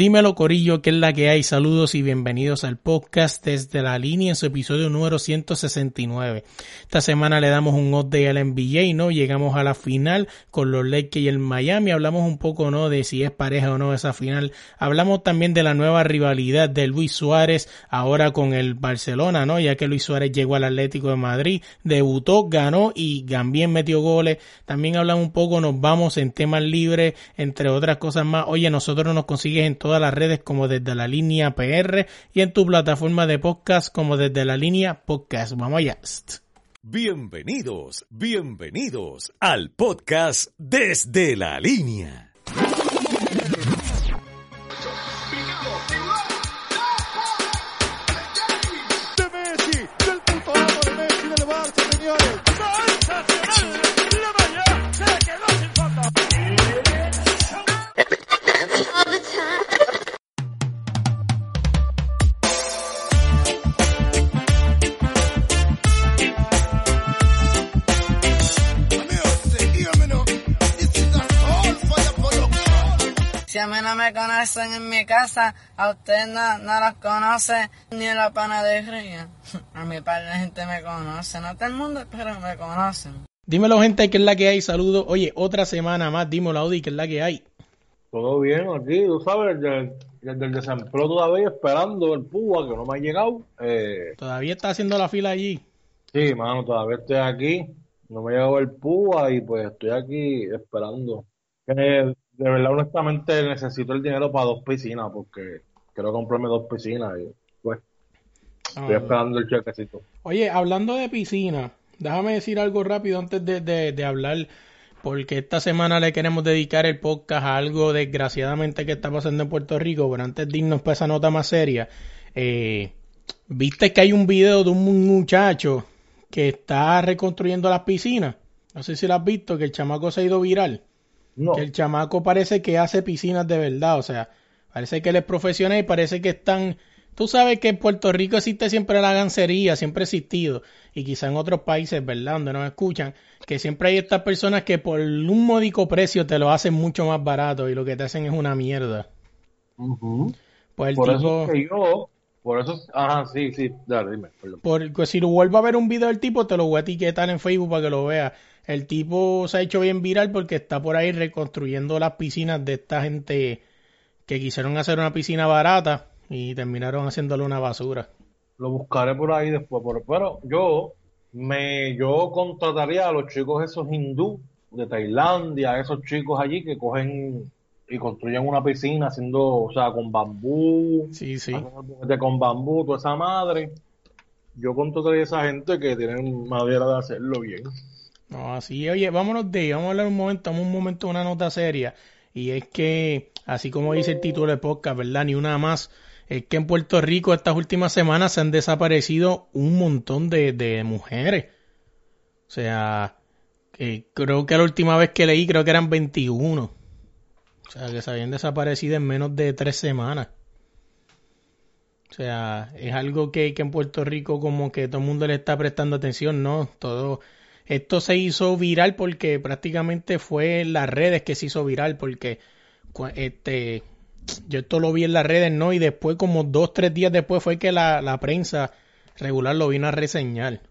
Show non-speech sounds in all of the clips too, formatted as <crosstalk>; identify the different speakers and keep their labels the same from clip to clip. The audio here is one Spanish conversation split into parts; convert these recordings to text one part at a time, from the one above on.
Speaker 1: Dímelo Corillo, que es la que hay. Saludos y bienvenidos al podcast desde la línea en su episodio número 169. Esta semana le damos un update al NBA, ¿no? Llegamos a la final con los Lakers y el Miami. Hablamos un poco, ¿no? De si es pareja o no esa final. Hablamos también de la nueva rivalidad de Luis Suárez ahora con el Barcelona, ¿no? Ya que Luis Suárez llegó al Atlético de Madrid, debutó, ganó y también metió goles. También hablamos un poco, nos vamos en temas libres, entre otras cosas más. Oye, nosotros nos consigues en todas las redes como desde la línea PR y en tu plataforma de podcast como desde la línea podcast. Vamos.
Speaker 2: Bienvenidos, bienvenidos al podcast desde la línea.
Speaker 3: A mí no me conocen en mi casa, a usted no, no los conoce ni en la panadería. <laughs> A mi par de gente me conoce, no todo el mundo, pero me conocen.
Speaker 1: Dímelo gente, ¿qué es la que hay? Saludos. Oye, otra semana más, dímelo Audi, ¿qué es la que hay?
Speaker 4: Todo bien aquí, tú sabes, desde, desde el desempleo todavía esperando el púa que no me ha llegado. Eh,
Speaker 1: Todavía está haciendo la fila allí.
Speaker 4: sí, mano, todavía estoy aquí, no me ha llegado el púa y pues estoy aquí esperando. Eh, de verdad, honestamente, necesito el dinero para dos piscinas porque quiero comprarme dos piscinas y pues estoy
Speaker 1: Ah,
Speaker 4: esperando el chequecito.
Speaker 1: Oye, hablando de piscina, déjame decir algo rápido antes de, de- de hablar, porque esta semana le queremos dedicar el podcast a algo desgraciadamente que está pasando en Puerto Rico, pero antes de irnos para esa nota más seria, eh, viste que hay un video de un muchacho que está reconstruyendo las piscinas. No sé si lo has visto, que el chamaco se ha ido viral.
Speaker 4: No,
Speaker 1: Que el chamaco parece que hace piscinas de verdad, o sea, parece que él es profesional y parece que están... Tú sabes que en Puerto Rico existe siempre la gancería, siempre ha existido, y quizá en otros países, ¿verdad?, donde nos escuchan, que siempre hay estas personas que por un módico precio te lo hacen mucho más barato y lo que te hacen es una mierda. Pues el
Speaker 4: Por
Speaker 1: tipo,
Speaker 4: eso es que yo, por eso, ajá, sí, sí, dale, dime, perdón.
Speaker 1: por, pues si lo vuelvo a ver un video del tipo, te lo voy a etiquetar en Facebook para que lo veas. El tipo se ha hecho bien viral porque está por ahí reconstruyendo las piscinas de esta gente que quisieron hacer una piscina barata y terminaron haciéndole una basura.
Speaker 4: Lo buscaré por ahí después, pero, pero yo me yo contrataría a los chicos esos hindú de Tailandia, esos chicos allí que cogen y construyen una piscina haciendo, o sea, con bambú,
Speaker 1: Sí, sí.
Speaker 4: con bambú, toda esa madre. Yo contrataría a esa gente que tienen madera de hacerlo bien.
Speaker 1: No, así, oye, vámonos de ahí, vamos a hablar un momento, vamos un momento de una nota seria. Y es que, así como dice el título del podcast, ¿verdad? Ni una más. Es que en Puerto Rico estas últimas semanas se han desaparecido un montón de, de mujeres. O sea, que creo que la última vez que leí, creo que eran 21. O sea, que se habían desaparecido en menos de tres semanas. O sea, es algo que, que en Puerto Rico como que todo el mundo le está prestando atención, ¿no? Todo, esto se hizo viral porque prácticamente fue en las redes que se hizo viral porque este yo esto lo vi en las redes, ¿no? Y después como dos, tres días después fue que la, la prensa regular lo vino a reseñar.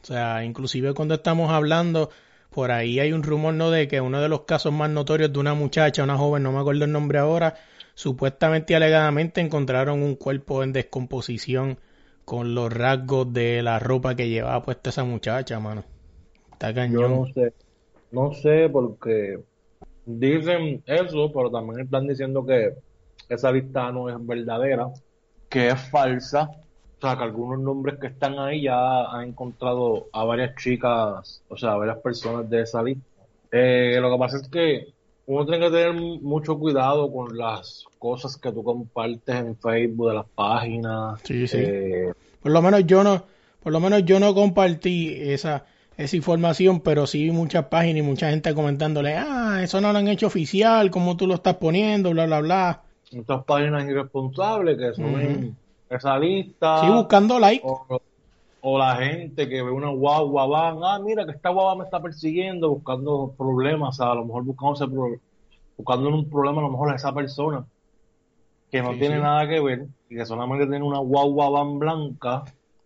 Speaker 1: O sea, inclusive cuando estamos hablando, por ahí hay un rumor, ¿no? De que uno de los casos más notorios de una muchacha, una joven, no me acuerdo el nombre ahora, supuestamente y alegadamente encontraron un cuerpo en descomposición con los rasgos de la ropa que llevaba puesta esa muchacha, mano. Está
Speaker 4: Yo no sé, no sé porque dicen eso, pero también están diciendo que esa lista no es verdadera, que es falsa. O sea, que algunos nombres que están ahí ya han encontrado a varias chicas, o sea, a varias personas de esa lista. Eh, lo que pasa es que uno tiene que tener mucho cuidado con las cosas que tú compartes en Facebook de las páginas.
Speaker 1: Sí, sí.
Speaker 4: Eh,
Speaker 1: Por lo menos yo no, por lo menos yo no compartí esa, esa información, pero sí vi muchas páginas y mucha gente comentándole, ah, eso no lo han hecho oficial, como tú lo estás poniendo, bla, bla, bla.
Speaker 4: muchas páginas irresponsables que suben esa lista.
Speaker 1: Sí, buscando like.
Speaker 4: O, o la gente que ve una guagua, van, ah, mira que esta guagua me está persiguiendo, buscando problemas, a lo mejor pro- buscando un problema a lo mejor a esa persona. que no
Speaker 1: Sí,
Speaker 4: tiene
Speaker 1: sí.
Speaker 4: nada que ver y que solamente tiene una guagua van blanca.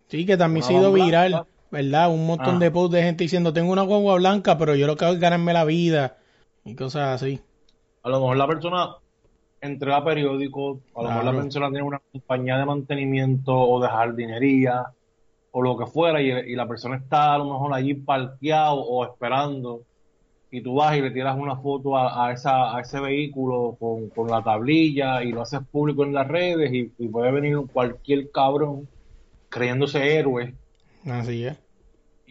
Speaker 1: Sí, que también ha ido
Speaker 4: van
Speaker 1: viral,
Speaker 4: blanca.
Speaker 1: ¿Verdad? Un montón
Speaker 4: Ah.
Speaker 1: de posts de gente diciendo, tengo una guagua blanca, pero yo lo que hago es ganarme la vida y cosas así.
Speaker 4: A lo mejor la persona entrega periódicos, a lo mejor la persona tiene una compañía de mantenimiento o de jardinería o lo que fuera y, y la persona está a lo mejor allí parqueado o esperando y tú vas y le tiras una foto a, a esa, a ese vehículo con, con la tablilla y lo haces público en las redes y, y puede venir cualquier cabrón creyéndose héroe
Speaker 1: Así es.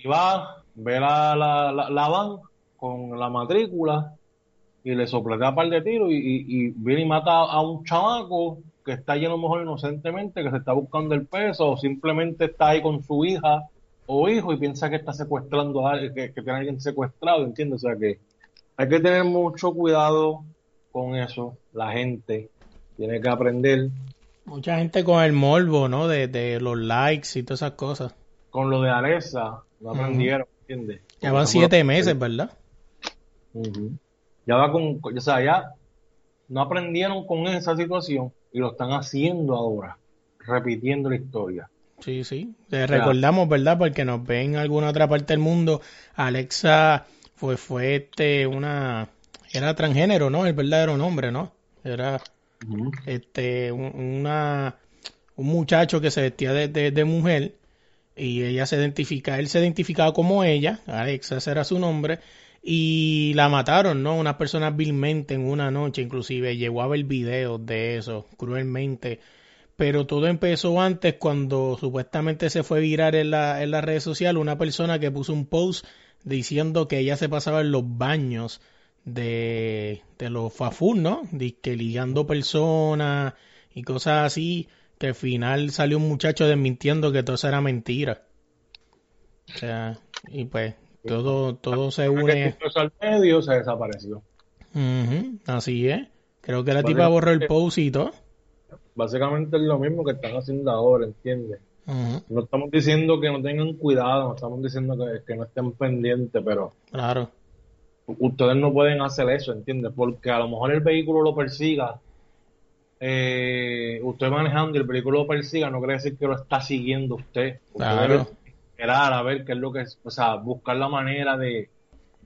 Speaker 4: Y va, ve la, la, van con la matrícula y le sopletea un par de tiros y, y, viene y mata a un chamaco que está lleno mejor inocentemente, que se está buscando el peso o simplemente está ahí con su hija o hijo y piensa que está secuestrando a alguien, que, que tiene a alguien secuestrado, ¿entiendes? O sea que hay que tener mucho cuidado con eso, la gente tiene que aprender
Speaker 1: Mucha gente con el morbo, ¿no? De, de los likes y todas esas cosas.
Speaker 4: Con lo de Alexa, no aprendieron, ¿entiendes?
Speaker 1: Ya van siete meses, ¿verdad?
Speaker 4: Ya va con, o sea, ya no aprendieron con esa situación y lo están haciendo ahora, repitiendo la historia.
Speaker 1: Sí, sí. Eh, recordamos, ¿verdad? Porque nos ven en alguna otra parte del mundo. Alexa fue, fue este, una, era transgénero, ¿no? El verdadero nombre, ¿no? Era este, un, una, un muchacho que se vestía de, de, de mujer y ella se identifica, él se identificaba como ella, Alexa, ese era su nombre, y la mataron, ¿no? Unas personas vilmente en una noche, inclusive llegó a ver videos de eso, cruelmente. Pero todo empezó antes cuando supuestamente se fue viral en, la, en las redes sociales una persona que puso un post diciendo que ella se pasaba en los baños de, de los fafún, ¿no? De que ligando personas y cosas así, que al final salió un muchacho desmintiendo que todo eso era mentira. O sea, y pues todo, todo se une.
Speaker 4: al medio se desapareció.
Speaker 1: Así es. Creo que la tipa borró el post y todo.
Speaker 4: Básicamente es lo mismo que están haciendo ahora, ¿entiendes? No estamos diciendo que no tengan cuidado, no estamos diciendo que, que no estén pendientes, pero
Speaker 1: Claro.
Speaker 4: ustedes no pueden hacer eso, ¿entiendes? Porque a lo mejor el vehículo lo persiga, eh, usted manejando y el vehículo lo persiga, no quiere decir que lo está siguiendo usted. Usted
Speaker 1: Claro.
Speaker 4: debe esperar a ver qué es lo que es, o sea, buscar la manera de,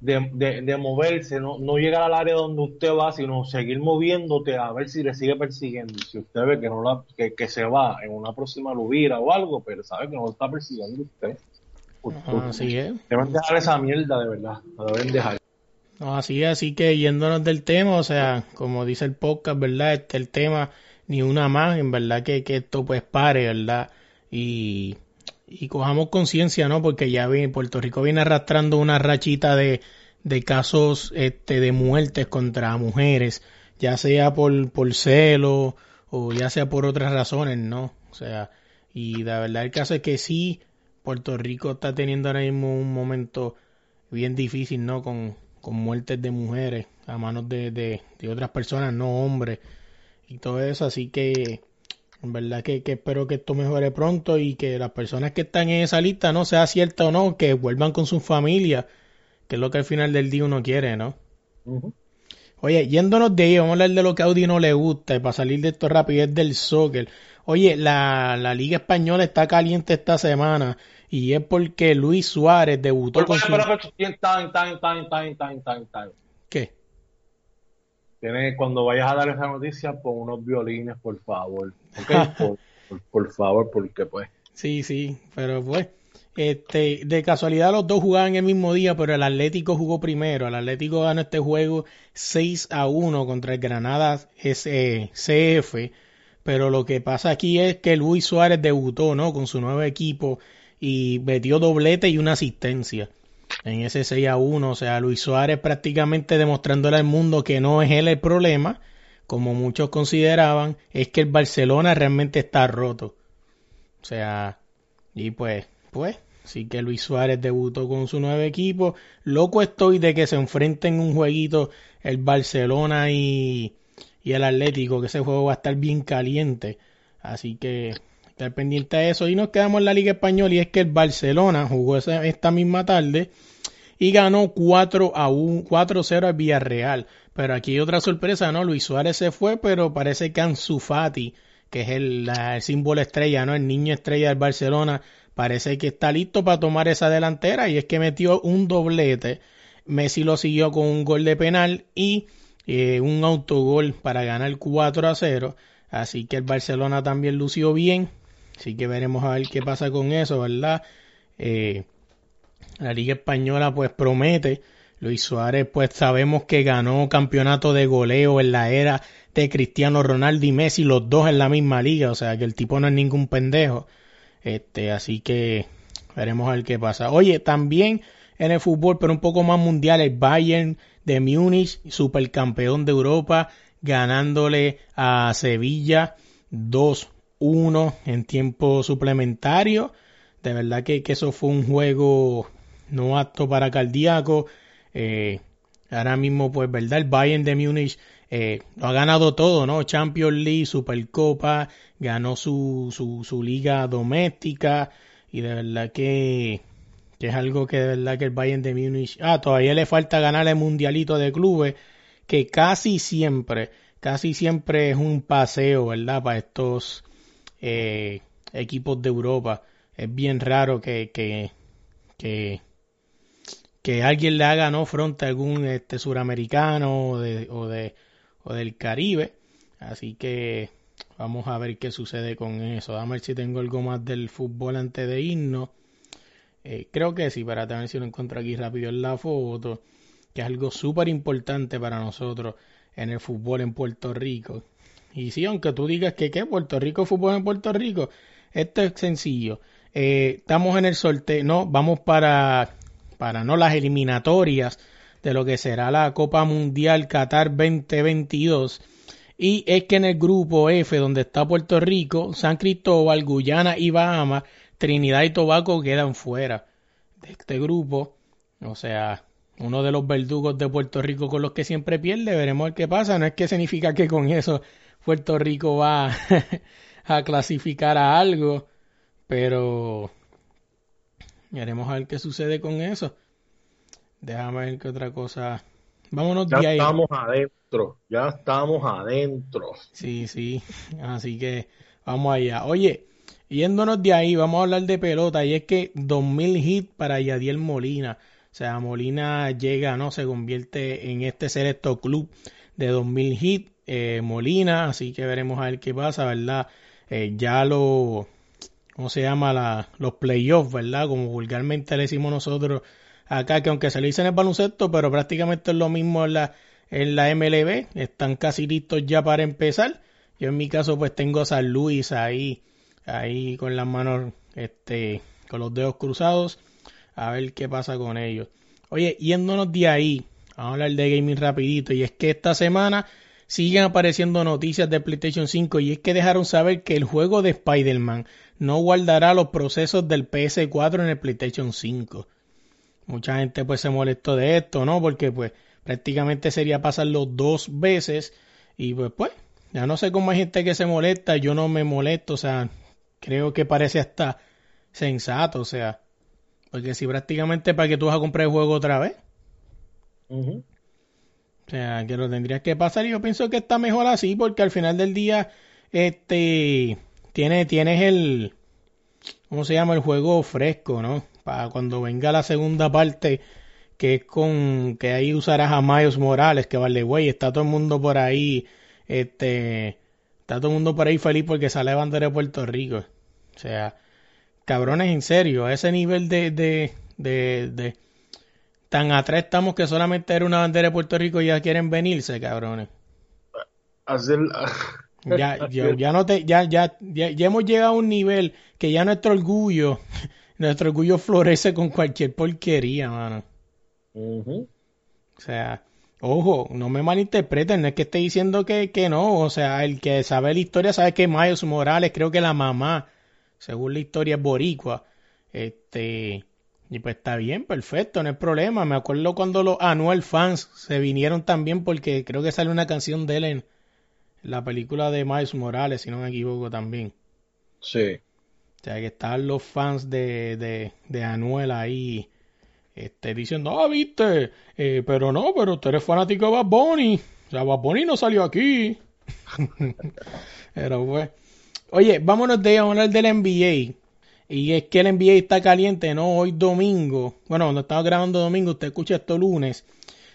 Speaker 4: de, de, de moverse, no, no llegar al área donde usted va, sino seguir moviéndote a ver si le sigue persiguiendo. Si usted ve que no la, que, que se va en una próxima lubira o algo, pero sabe que no lo está persiguiendo usted. Deben dejar esa mierda de verdad, la deben dejar.
Speaker 1: No, así así que yéndonos del tema, o sea, como dice el podcast, ¿verdad? Este el tema, ni una más, en verdad que, que esto pues pare, ¿verdad? Y, y cojamos conciencia, ¿no? Porque ya vi, Puerto Rico viene arrastrando una rachita de, de casos este, de muertes contra mujeres, ya sea por, por celo o ya sea por otras razones, ¿no? O sea, y la verdad el caso es que sí, Puerto Rico está teniendo ahora mismo un momento bien difícil, ¿no? Con, con muertes de mujeres a manos de, de, de otras personas, no hombres, y todo eso, así que en verdad que, que espero que esto mejore pronto y que las personas que están en esa lista, no sea cierta o no, que vuelvan con sus familias, que es lo que al final del día uno quiere, ¿no? Oye, yéndonos de ahí, vamos a hablar de lo que a Audi no le gusta y para salir de esto rápido es del soccer. Oye, la, la Liga Española está caliente esta semana y es porque Luis Suárez debutó
Speaker 4: Pero,
Speaker 1: con su... ¿Qué?
Speaker 4: Tienes, cuando vayas a dar esa noticia, pon unos violines, por favor. ¿Ok? <laughs> por, por, por favor, porque pues.
Speaker 1: Sí, sí, pero pues, este, de casualidad los dos jugaban el mismo día, pero el Atlético jugó primero. El Atlético ganó este juego 6 a 1 contra el Granada S- CF. Pero lo que pasa aquí es que Luis Suárez debutó, ¿no? Con su nuevo equipo y metió doblete y una asistencia en ese 6 a 1. O sea, Luis Suárez prácticamente demostrándole al mundo que no es él el problema, como muchos consideraban, es que el Barcelona realmente está roto. O sea, y pues, pues, sí que Luis Suárez debutó con su nuevo equipo. Loco estoy de que se enfrenten un jueguito el Barcelona y, y el Atlético, que ese juego va a estar bien caliente. Así que estar pendiente de eso. Y nos quedamos en la Liga Española y es que el Barcelona jugó esa- esta misma tarde y ganó 4 a 1, 4-0 al Villarreal. pero aquí hay otra sorpresa, ¿no? Luis Suárez se fue, pero parece que Ansu Fati, que es el, el símbolo estrella, ¿no? El niño estrella del Barcelona, parece que está listo para tomar esa delantera y es que metió un doblete. Messi lo siguió con un gol de penal y eh, un autogol para ganar 4 a 0. Así que el Barcelona también lució bien. Así que veremos a ver qué pasa con eso, ¿verdad? Eh, la Liga Española pues promete. Luis Suárez pues sabemos que ganó campeonato de goleo en la era de Cristiano Ronaldo y Messi, los dos en la misma liga, o sea que el tipo no es ningún pendejo. Este, así que veremos a ver qué pasa. Oye, también en el fútbol, pero un poco más mundial, el Bayern de Múnich, supercampeón de Europa, ganándole a Sevilla 2-1 en tiempo suplementario. De verdad que, eso fue un juego no apto para cardíaco. Eh, ahora mismo, pues, ¿verdad? El Bayern de Múnich eh, lo ha ganado todo, ¿no? Champions League, Supercopa, ganó su, su, su liga doméstica y de verdad que que es algo que de verdad que el Bayern de Múnich, ah, todavía le falta ganar el mundialito de clubes, que casi siempre, casi siempre es un paseo, ¿verdad? Para estos eh, equipos de Europa. Es bien raro que, que, que, que alguien le haga no frente a algún este suramericano o de, o de o del Caribe. Así que vamos a ver qué sucede con eso. A ver si tengo algo más del fútbol antes de irnos. Eh, creo que sí, para ver si lo encuentro aquí rápido en la foto, que es algo súper importante para nosotros en el fútbol en Puerto Rico. Y sí, aunque tú digas que qué, Puerto Rico, fútbol en Puerto Rico, esto es sencillo. Eh, estamos en el sorteo, no, vamos para, para no las eliminatorias de lo que será la Copa Mundial Qatar 2022. Y es que en el grupo F, donde está Puerto Rico, San Cristóbal, Guyana y Bahamas, Trinidad y Tobago quedan fuera de este grupo. O sea, uno de los verdugos de Puerto Rico con los que siempre pierde. Veremos qué pasa. No es que significa que con eso Puerto Rico va <laughs> a clasificar a algo, pero veremos a ver qué sucede con eso. Déjame ver qué otra cosa. Vámonos
Speaker 4: ya estamos adentro, ya estamos adentro.
Speaker 1: Sí, sí, así que vamos allá. Oye, Yéndonos de ahí, vamos a hablar de pelota y es que 2000 hits para Yadiel Molina. O sea, Molina llega, ¿no? Se convierte en este selecto club de 2000 hits. Eh, Molina, así que veremos a ver qué pasa, ¿verdad? Eh, ya lo, ¿cómo se llama? La, los playoffs, ¿verdad? Como vulgarmente le decimos nosotros acá, que aunque se le dice en el baloncesto, pero prácticamente es lo mismo en la, en la MLB. Están casi listos ya para empezar. Yo en mi caso pues tengo a San Luis ahí ahí con las manos, este, con los dedos cruzados, a ver qué pasa con ellos. Oye, yéndonos de ahí, vamos a hablar de gaming rapidito, y es que esta semana siguen apareciendo noticias de PlayStation 5 y es que dejaron saber que el juego de Spider-Man no guardará los procesos del PS4 en el PlayStation 5. Mucha gente pues se molestó de esto, ¿no? Porque pues prácticamente sería pasarlo dos veces y pues pues ya no sé cómo hay gente que se molesta, yo no me molesto, o sea, creo que parece hasta sensato, o sea, porque si prácticamente para que tú vas a comprar el juego otra vez. O sea, que lo tendrías que pasar y yo pienso que está mejor así porque al final del día, este, tiene, tienes el, ¿cómo se llama? El juego fresco, ¿no? Para cuando venga la segunda parte, que es con, que ahí usarás a Miles Morales, que vale, güey, está todo el mundo por ahí, este, Está todo el mundo por ahí feliz porque sale bandera de Puerto Rico. O sea, cabrones, en serio, a ese nivel de, de, de, de tan atrás estamos que solamente era una bandera de Puerto Rico y ya quieren venirse, cabrones.
Speaker 4: Hacer...
Speaker 1: ya, <laughs> ya, ya, no te, ya, ya, ya, hemos llegado a un nivel que ya nuestro orgullo, <laughs> nuestro orgullo florece con cualquier porquería, mano. O sea, Ojo, no me malinterpreten, no es que esté diciendo que, que no, o sea, el que sabe la historia sabe que Miles Morales, creo que la mamá, según la historia es boricua, este, y pues está bien, perfecto, no hay problema, me acuerdo cuando los Anual fans se vinieron también porque creo que sale una canción de él en la película de Miles Morales, si no me equivoco también.
Speaker 4: Sí.
Speaker 1: O sea, que estaban los fans de, de, de Anuel ahí este, diciendo, ah, viste, eh, pero no, pero usted es fanático de Bad Bunny. O sea, Bad Bunny no salió aquí. <laughs> pero pues. Oye, vámonos de hablar del NBA. Y es que el NBA está caliente, ¿no? Hoy domingo. Bueno, cuando estaba grabando domingo, usted escucha esto lunes.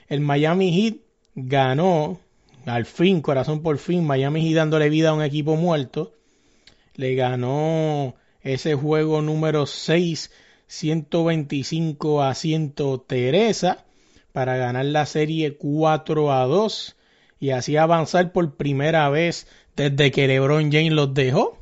Speaker 1: El Miami Heat ganó, al fin, corazón por fin, Miami Heat dándole vida a un equipo muerto. Le ganó ese juego número 6 125 a 100 Teresa para ganar la serie 4 a 2 y así avanzar por primera vez desde que LeBron James los dejó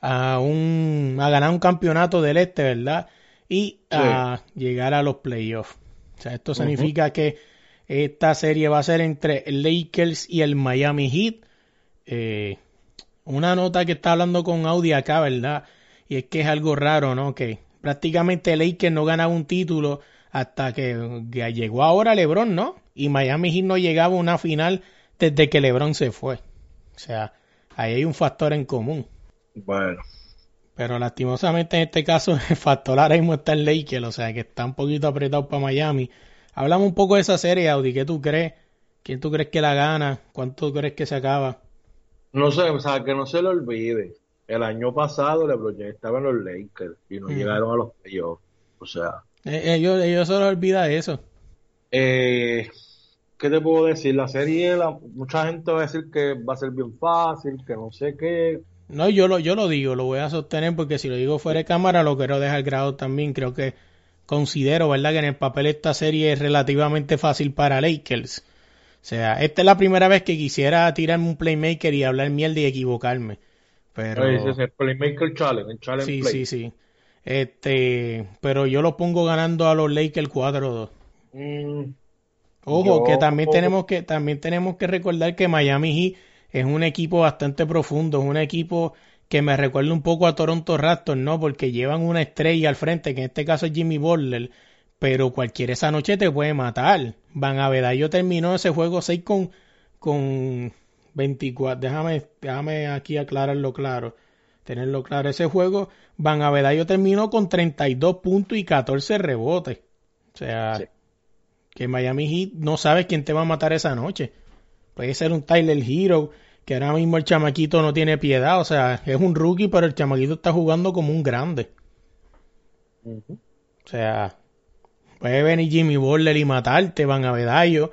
Speaker 1: a, un, a ganar un campeonato del este, ¿verdad? Y a llegar a los playoffs. O sea, esto significa que esta serie va a ser entre el Lakers y el Miami Heat. Eh, una nota que está hablando con Audi acá, ¿verdad? Y es que es algo raro, ¿no? Que prácticamente Lakers no ganaba un título hasta que, llegó ahora LeBron, ¿no? Y Miami Heat no llegaba a una final desde que LeBron se fue. O sea, ahí hay un factor en común.
Speaker 4: Bueno.
Speaker 1: Pero lastimosamente en este caso <laughs> el factor ahora mismo está en Lakers, o sea que está un poquito apretado para Miami. Hablamos un poco de esa serie, Audi, ¿qué tú crees? ¿Quién tú crees que la gana? ¿Cuánto crees que se acaba?
Speaker 4: No sé, o sea, que no se le olvide el año pasado LeBron James estaba en los Lakers y no llegaron a los playoffs. O sea.
Speaker 1: Eh, ellos, ellos se les olvida eso.
Speaker 4: Eh, ¿Qué te puedo decir? La serie, mucha gente va a decir que va a ser bien fácil, que no sé qué.
Speaker 1: No, yo lo, yo lo digo, lo voy a sostener porque si lo digo fuera de cámara lo quiero dejar grado también. Creo que considero, ¿verdad?, que en el papel esta serie es relativamente fácil para Lakers. O sea, esta es la primera vez que quisiera tirarme un playmaker y hablar mierda y equivocarme. Pero...
Speaker 4: el Playmaker Challenge, el Challenge
Speaker 1: Sí, sí, sí. Este, pero yo lo pongo ganando a los Lakers 4-2. Mm, Ojo, que también tenemos que también tenemos que recordar que Miami Heat es un equipo bastante profundo, es un equipo que me recuerda un poco a Toronto Raptors, ¿no? Porque llevan una estrella al frente, que en este caso es Jimmy Butler, pero cualquiera esa noche te puede matar. Van a yo terminó ese juego 6 con, con 24, déjame, déjame aquí aclararlo claro, tenerlo claro. Ese juego, Van Avedayo terminó con 32 puntos y 14 rebotes. O sea, que Miami Heat no sabe quién te va a matar esa noche. Puede ser un Tyler Hero, que ahora mismo el chamaquito no tiene piedad. O sea, es un rookie, pero el chamaquito está jugando como un grande. O sea, puede venir Jimmy Butler y matarte, Van Avedayo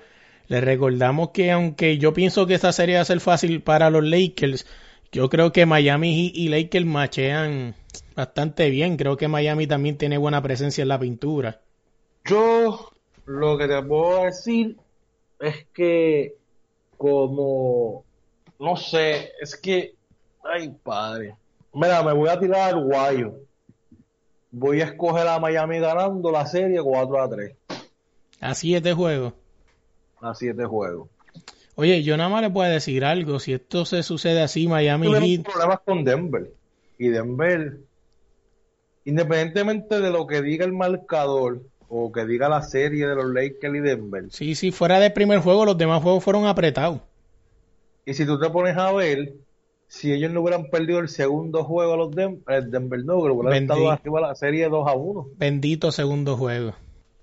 Speaker 1: les recordamos que aunque yo pienso que esta serie va a ser fácil para los Lakers, yo creo que Miami y Lakers machean bastante bien. Creo que Miami también tiene buena presencia en la pintura.
Speaker 4: Yo lo que te puedo decir es que como no sé, es que ay padre. Mira, me voy a tirar al guayo. Voy a escoger a Miami ganando la serie 4 a 3.
Speaker 1: Así es de juego
Speaker 4: a siete juegos.
Speaker 1: Oye, yo nada más le puedo decir algo. Si esto se sucede así, Miami Heat.
Speaker 4: problemas con Denver. Y Denver, independientemente de lo que diga el marcador o que diga la serie de los Lakers y Denver.
Speaker 1: Sí, sí, fuera del primer juego, los demás juegos fueron apretados.
Speaker 4: Y si tú te pones a ver, si ellos no hubieran perdido el segundo juego a los Denver, Denver no, hubieran estado arriba la serie 2 a 1.
Speaker 1: Bendito segundo juego.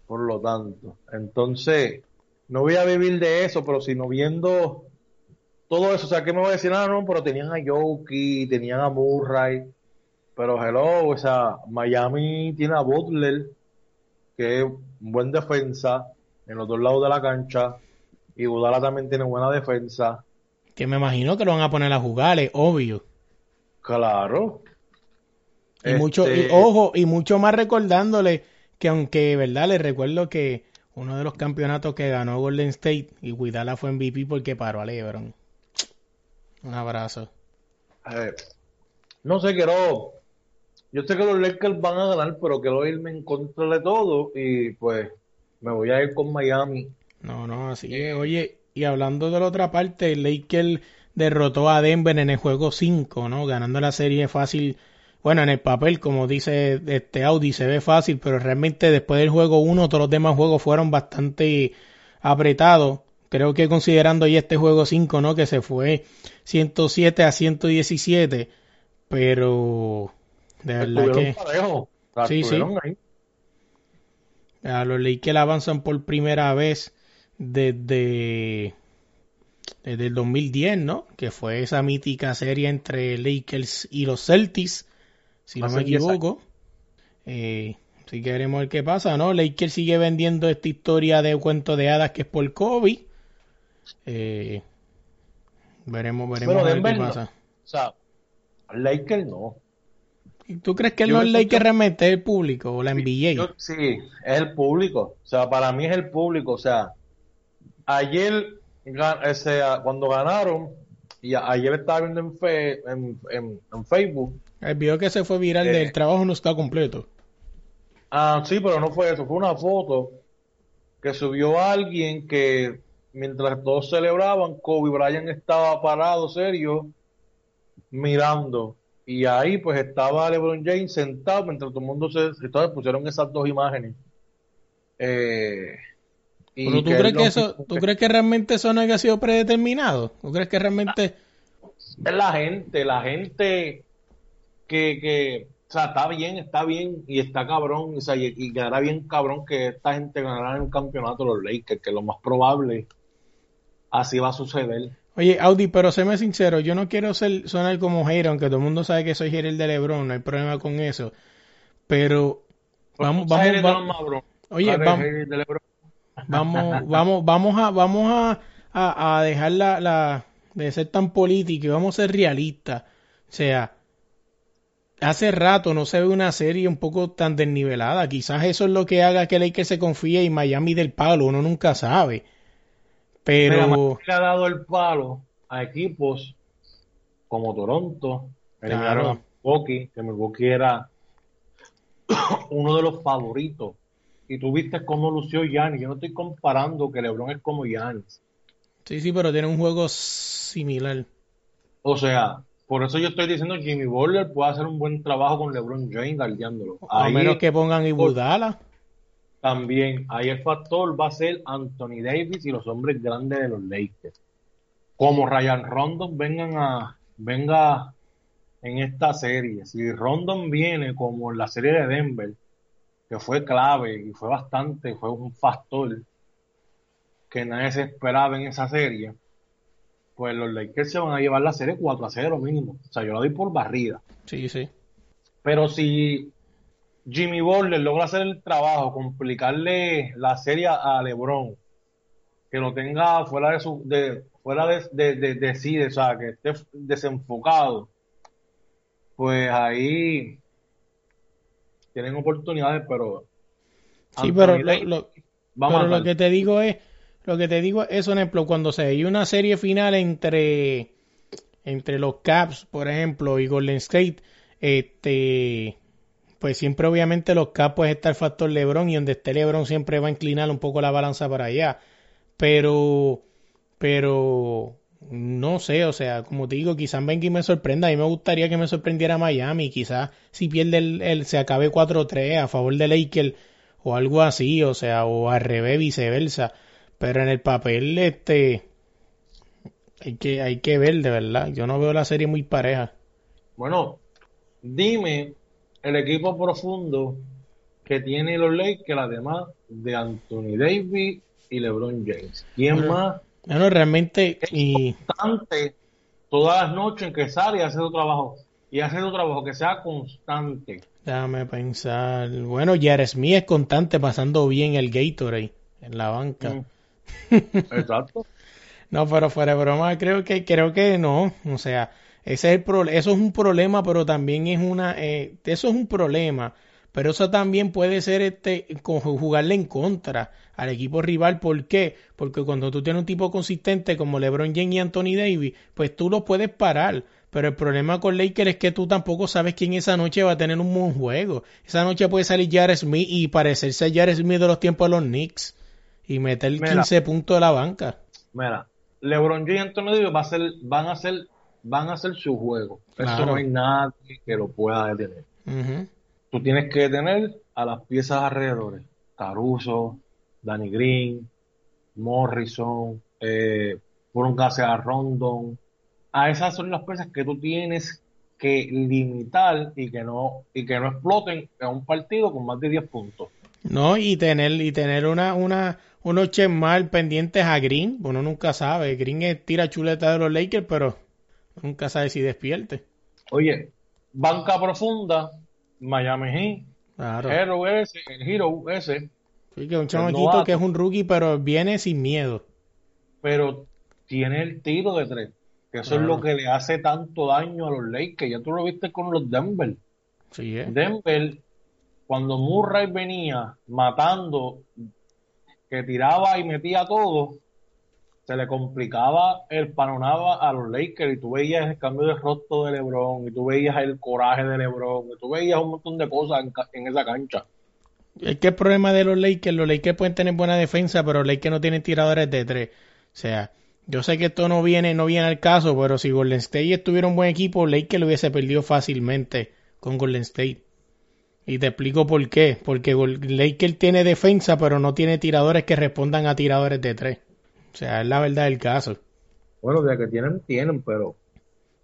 Speaker 4: Por lo tanto, entonces no voy a vivir de eso, pero sino viendo todo eso, o sea, que me voy a decir? Ah, no, pero tenían a Yoki, tenían a Murray, pero hello, o sea, Miami tiene a Butler, que es un buen defensa en los dos lados de la cancha, y Budala también tiene buena defensa.
Speaker 1: Que me imagino que lo van a poner a jugar, es obvio.
Speaker 4: Claro.
Speaker 1: Y mucho, y, este ojo, y mucho más recordándole que aunque, ¿verdad? Les recuerdo que uno de los campeonatos que ganó Golden State y Guidala fue MVP porque paró a LeBron. Un abrazo.
Speaker 4: no sé, quiero. Yo sé que los Lakers van a ganar, pero quiero irme en contra de todo y pues me voy a ir con Miami.
Speaker 1: No, no, así es. Oye, y hablando de la otra parte, Lakers derrotó a Denver en el juego 5, ¿no? Ganando la serie fácil bueno, en el papel, como dice este Audi, se ve fácil, pero realmente después del juego 1, todos los demás juegos fueron bastante apretados. Creo que considerando ya este juego 5, ¿no? Que se fue 107 a 117, pero de verdad que...
Speaker 4: sí, sí.
Speaker 1: A los Lakers avanzan por primera vez desde, desde el 2010, ¿no? Que fue esa mítica serie entre Lakers y los Celtics, si no me
Speaker 4: 10
Speaker 1: equivoco. Eh, si queremos ver qué pasa, ¿no? Lakers sigue vendiendo esta historia de cuento de hadas que es por Kobe. Eh, veremos, veremos a ver qué
Speaker 4: no.
Speaker 1: pasa.
Speaker 4: O sea, Lakers no.
Speaker 1: ¿Y ¿Tú crees que
Speaker 4: Yo
Speaker 1: no es Lakers
Speaker 4: escucho-
Speaker 1: realmente es el público o la NBA?
Speaker 4: Yo- sí, es el público. O sea, para mí es el público. O sea, ayer, ese, cuando ganaron, y ayer estaba viendo en, fe- en, en- en Facebook.
Speaker 1: El video que se fue viral
Speaker 4: Eh.
Speaker 1: del trabajo no está completo.
Speaker 4: Ah, sí, pero no fue eso. Fue una foto que subió alguien que mientras todos celebraban, Kobe Bryant estaba parado, serio, mirando. Y ahí pues estaba LeBron James sentado mientras todo el mundo se... Entonces pusieron esas dos imágenes. Eh, y
Speaker 1: Pero tú
Speaker 4: que
Speaker 1: crees que eso, tú crees que realmente eso no haya sido predeterminado? ¿Tú crees que realmente
Speaker 4: Es la gente, la gente que, que, o sea, está bien, está bien y está cabrón, o sea, y, y quedará bien cabrón que esta gente ganará en un campeonato los Lakers, que lo más probable así va a suceder.
Speaker 1: Oye, Audi, pero séme sincero, yo no quiero ser, sonar como hater, aunque todo el mundo sabe que soy hater de LeBron, no hay problema con eso. Pero vamos,
Speaker 4: sabes
Speaker 1: vamos, vamos,
Speaker 4: Mabrón,
Speaker 1: oye, vamos,
Speaker 4: de- de LeBron.
Speaker 1: Vamos, vamos, vamos a, vamos a, a, a dejar la, la, de ser tan político y vamos a ser realistas. O sea, hace rato no se ve una serie un poco tan desnivelada. Quizás eso es lo que haga que Lakers se confíe y Miami del palo, uno nunca sabe. Pero,
Speaker 4: Miami le ha dado el palo a equipos como Toronto, eliminaron
Speaker 1: Claro.
Speaker 4: a Milwaukee, que Milwaukee era <coughs> uno de los favoritos. Y tú viste cómo lució Giannis. Yo no estoy comparando que LeBron es como Giannis.
Speaker 1: sí, sí, pero tiene un juego similar.
Speaker 4: O sea, por eso yo estoy diciendo que Jimmy Butler puede hacer un buen trabajo con LeBron James guardiándolo.
Speaker 1: A menos que pongan Ibudala.
Speaker 4: también, ahí el factor va a ser Anthony Davis y los hombres grandes de los Lakers. Como Ryan Rondon vengan a, venga en esta serie. Si Rondon viene como en la serie de Denver, que fue clave y fue bastante, fue un factor que nadie se esperaba en esa serie, pues los Lakers se van a llevar la serie 4 a 0 mínimo. O sea, yo la doy por barrida.
Speaker 1: Sí, sí.
Speaker 4: Pero si Jimmy Butler logra hacer el trabajo, complicarle la serie a LeBron, que lo tenga fuera de su, de, fuera de, de, de, de sí, o sea, que esté desenfocado, pues ahí tienen oportunidades, pero
Speaker 1: Sí, pero lo, pero lo que te digo es, lo que te digo es, un ejemplo, cuando se hay una serie final entre, entre los Caps, por ejemplo, y Golden State, este, pues siempre obviamente los Caps pues está el factor LeBron y donde esté LeBron siempre va a inclinar un poco la balanza para allá. Pero, pero, no sé, o sea, como te digo, quizás venga y me sorprenda. A mí me gustaría que me sorprendiera Miami, quizás si pierde el, el- se acabe 4-3 a favor de Lakers o algo así, o sea, o al revés, viceversa. Pero en el papel, este, hay que, hay que ver, de verdad. Yo no veo la serie muy pareja.
Speaker 4: Bueno, dime el equipo profundo que tiene los Lakers, además de Anthony Davis y LeBron James. ¿Quién
Speaker 1: Bueno.
Speaker 4: más
Speaker 1: Bueno, realmente, y
Speaker 4: constante todas las noches en que sale y hace su trabajo? Y hace su trabajo que sea constante.
Speaker 1: déjame pensar. Bueno, Jared Smith es constante pasando bien el Gatorade en la banca.
Speaker 4: Mm. <laughs> Exacto.
Speaker 1: No, pero fuera de broma, creo que, creo que no. O sea, ese es el pro- eso es un problema, pero también es una, eh, eso es un problema. Pero eso también puede ser este, jugarle en contra al equipo rival. ¿Por qué? Porque cuando tú tienes un tipo consistente como LeBron James y Anthony Davis, pues tú los puedes parar. Pero el problema con Lakers es que tú tampoco sabes quién esa noche va a tener un buen juego. Esa noche puede salir Jared Smith y parecerse a Jared Smith de los tiempos de los Knicks y meter
Speaker 4: Mira.
Speaker 1: 15 puntos de la banca.
Speaker 4: Mira, LeBron James y Anthony Davis va a ser, van a hacer, van a hacer su juego. Eso no hay nadie que lo pueda detener. Tú tienes que detener a las piezas alrededores. Caruso, Danny Green, Morrison, eh, póngase a Rondon. A esas son las piezas que tú tienes que limitar y que no, y que no exploten en un partido con más de 10 puntos.
Speaker 1: No, y tener, y tener una, una, unos mal pendientes a Green, uno nunca sabe. Green es tira chuleta de los Lakers, pero nunca sabe si despierte.
Speaker 4: Oye, banca profunda, Miami Heat,
Speaker 1: Claro.
Speaker 4: Hero ese, el Hero ese,
Speaker 1: Sí, que un
Speaker 4: el
Speaker 1: chamaquito que es un rookie, pero viene sin miedo.
Speaker 4: pero tiene el tiro de tres. Que eso
Speaker 1: Claro.
Speaker 4: es lo que le hace tanto daño a los Lakers. Ya tú lo viste con los Denver.
Speaker 1: Sí, ¿eh?
Speaker 4: Denver, cuando Murray venía matando, que tiraba y metía todo, se le complicaba el panorama a los Lakers y tú veías el cambio de rostro de LeBron y tú veías el coraje de LeBron y tú veías un montón de cosas en, esa cancha.
Speaker 1: Es que el problema de los Lakers, los Lakers pueden tener buena defensa, pero los Lakers no tienen tiradores de tres. O sea, yo sé que esto no viene, no viene al caso, pero si Golden State estuviera un buen equipo, Lakers lo hubiese perdido fácilmente con Golden State. Y te explico por qué. Porque Lakers tiene defensa, pero no tiene tiradores que respondan a tiradores de tres. O sea, es la verdad del caso.
Speaker 4: Bueno, de que tienen, tienen, pero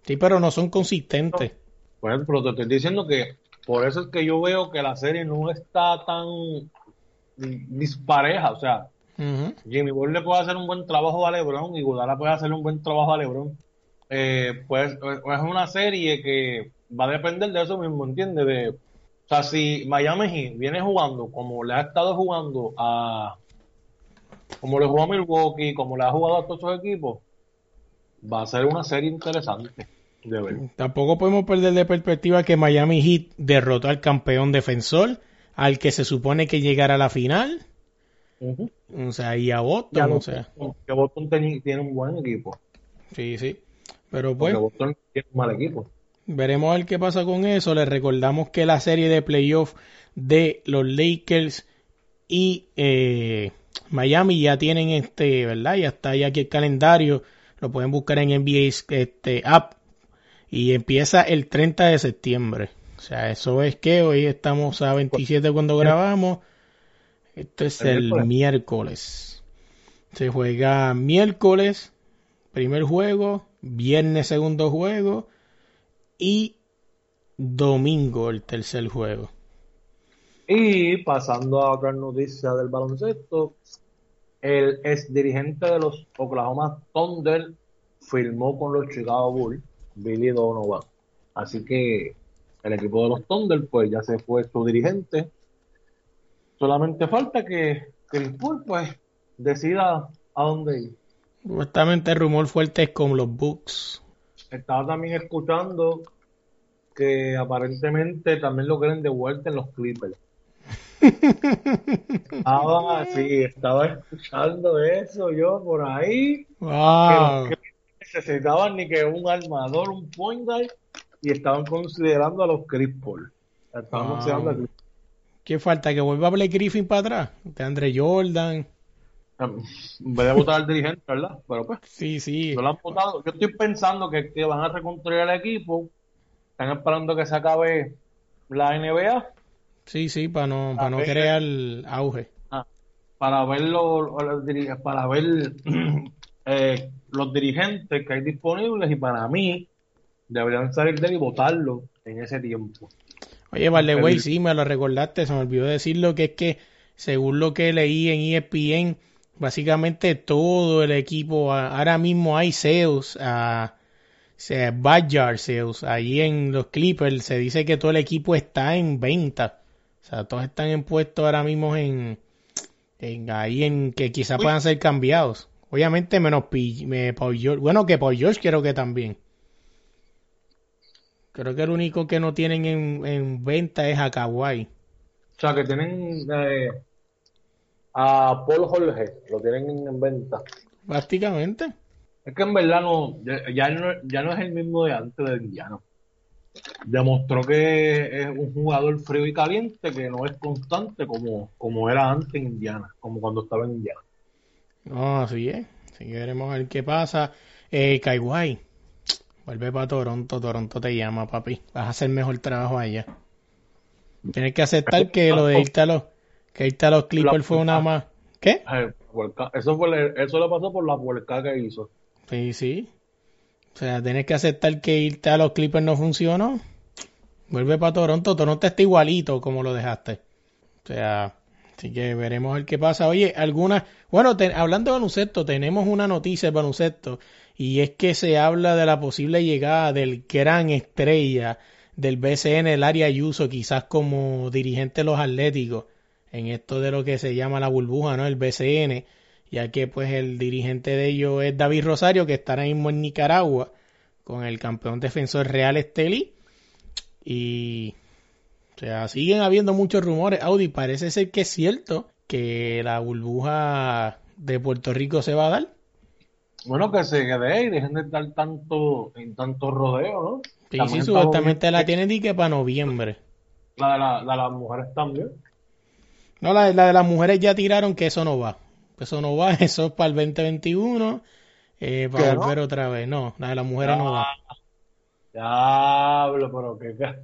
Speaker 1: Sí, pero no son consistentes.
Speaker 4: por ejemplo, te estoy diciendo que por eso es que yo veo que la serie no está tan dispareja, o sea. Jimmy Butler le puede hacer un buen trabajo a LeBron y Godala puede hacer un buen trabajo a LeBron. Eh, pues es una serie que va a depender de eso mismo, ¿entiendes? De, o sea, si Miami Heat viene jugando como le ha estado jugando a como le jugó a Milwaukee, como le ha jugado a todos esos equipos, va a ser una serie interesante de ver.
Speaker 1: Tampoco podemos perder de perspectiva que Miami Heat derrotó al campeón defensor, al que se supone que llegará a la final, o sea, y a Boston, o sea,
Speaker 4: que Boston tiene un buen equipo,
Speaker 1: sí, sí. Pero
Speaker 4: porque
Speaker 1: pues,
Speaker 4: Boston tiene un mal equipo.
Speaker 1: veremos a ver qué pasa con eso. Les recordamos que la serie de playoff de los Lakers y eh, Miami ya tienen este, ¿verdad? Ya está ya aquí el calendario. Lo pueden buscar en NBA este, app. Y empieza el 30 de septiembre. O sea, eso es que hoy estamos a 27 cuando grabamos. Esto es
Speaker 4: El miércoles.
Speaker 1: Se juega miércoles, primer juego, viernes, segundo juego y domingo, el tercer juego.
Speaker 4: Y pasando a otra noticia del baloncesto, el ex dirigente de los Oklahoma Thunder firmó con los Chicago Bulls, Billy Donovan. Así que el equipo de los Thunder, pues ya se fue su dirigente. Solamente falta que Paul, pues, decida a dónde ir.
Speaker 1: Supuestamente el rumor fuerte es con los Bucks.
Speaker 4: Estaba también escuchando que aparentemente también lo quieren de vuelta en los Clippers. Estaba, sí, estaba escuchando eso yo por ahí.
Speaker 1: Wow.
Speaker 4: Que necesitaban ni que un armador, un point guard, y estaban considerando a los Chris Paul. Estaban
Speaker 1: Wow.
Speaker 4: considerando a Chris
Speaker 1: ¿Qué falta? ¿Que vuelva a Blake Griffin para atrás? De Andre Jordan.
Speaker 4: En vez de votar al dirigente, ¿verdad? Pero pues,
Speaker 1: Sí, sí.
Speaker 4: no lo han votado. Yo estoy pensando que, que van a reconstruir el equipo. Están esperando que se acabe la NBA
Speaker 1: Sí, sí, para no, para no
Speaker 4: ver.
Speaker 1: crear auge.
Speaker 4: Ah, para ver diri- para ver <clears throat> eh, los dirigentes que hay disponibles y para mí deberían salir de él y votarlo en ese tiempo.
Speaker 1: Oye, vale, güey, sí, me lo recordaste, se me olvidó decirlo, que es que según lo que leí en ESPN, básicamente todo el equipo, ahora mismo hay sales, a backyard sales, ahí en los Clippers se dice que todo el equipo está en venta, sea, todos están en puestos ahora mismo en, en ahí en que quizá
Speaker 4: Uy.
Speaker 1: puedan ser cambiados. Obviamente menos me- Paul George, bueno que Paul George creo que también. Creo que el único que no tienen en, en venta es a Kawhi.
Speaker 4: O sea que tienen eh, a Paul Jorge, lo tienen en venta.
Speaker 1: Prácticamente.
Speaker 4: Es que en verdad no, ya, ya no, ya no es el mismo de antes de Indiana. Demostró que es un jugador frío y caliente que no es constante como, como era antes en Indiana, como cuando estaba en Indiana.
Speaker 1: No, así es. Así que veremos a ver qué pasa. Eh, Kawhi, vuelve para Toronto. Toronto te llama, papi. Vas a hacer mejor trabajo allá. Tienes que aceptar que lo de irte a los, que irte a los Clippers fue una más. ¿Qué?
Speaker 4: Eh, Eso fue, eso le pasó por la puerca que hizo.
Speaker 1: Sí, sí. O sea, tienes que aceptar que irte a los Clippers no funcionó. Vuelve para Toronto. Toronto está igualito como lo dejaste. O sea, Así que veremos el qué pasa. Oye, algunas, bueno, hablando de baloncesto, tenemos una noticia de baloncesto y es que se habla de la posible llegada del gran estrella del BCN, el área Ayuso, quizás como dirigente de los Atléticos, en esto de lo que se llama la burbuja, ¿no? El BCN, ya que pues el dirigente de ellos es David Rosario, que está ahora mismo en Nicaragua, con el campeón defensor Real Esteli. Y o sea, siguen habiendo muchos rumores. Audi, parece ser que es cierto que la burbuja de Puerto Rico se va a dar.
Speaker 4: Bueno, que se quede y dejen de estar tanto, en tanto rodeo, ¿no?
Speaker 1: Sí, sí, supuestamente la tienen y que para noviembre.
Speaker 4: La de, la, las mujeres también.
Speaker 1: No, la, la, de las mujeres ya tiraron que eso no va. Eso no va, <laughs> eso es para el 2021. Eh, para volver otra vez. No, la de las mujeres no va.
Speaker 4: Diablo, pero que.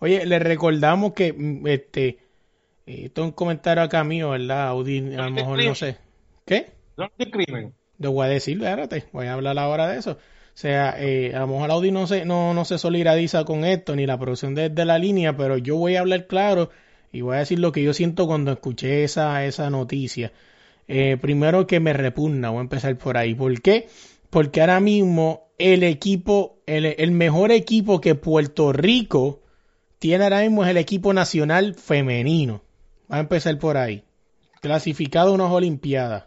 Speaker 1: Oye, le recordamos que mm, este. Esto es un comentario acá mío, ¿verdad? Audi, a lo mejor no sé. ¿Qué?
Speaker 4: No es crimen.
Speaker 1: Te voy a decir, espérate, voy a hablar ahora de eso. O sea, eh, a lo mejor Audi no se, no, no se solidariza con esto, ni la producción de, la línea, pero yo voy a hablar claro y voy a decir lo que yo siento cuando escuché esa, esa noticia. Eh, primero que me repugna, voy a empezar por ahí. ¿Por qué? Porque ahora mismo el equipo, el, el mejor equipo que Puerto Rico tiene ahora mismo es el equipo nacional femenino. Va a empezar por ahí. Clasificado a unas Olimpiadas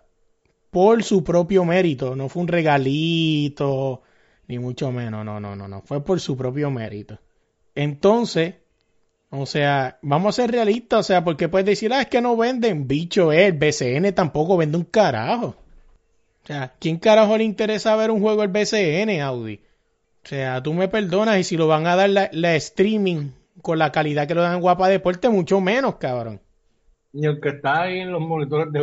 Speaker 1: por su propio mérito, no fue un regalito, ni mucho menos, no, no, no, no, fue por su propio mérito. Entonces, o sea, vamos a ser realistas, o sea, porque puedes decir, ah, es que no venden, bicho, el BCN tampoco vende un carajo. O sea, ¿quién carajo le interesa ver un juego del BCN, Audi? O sea, tú me perdonas y si lo van a dar la, streaming con la calidad que lo dan en Guapa Deporte, mucho menos, cabrón.
Speaker 4: Y aunque está ahí en los monitores de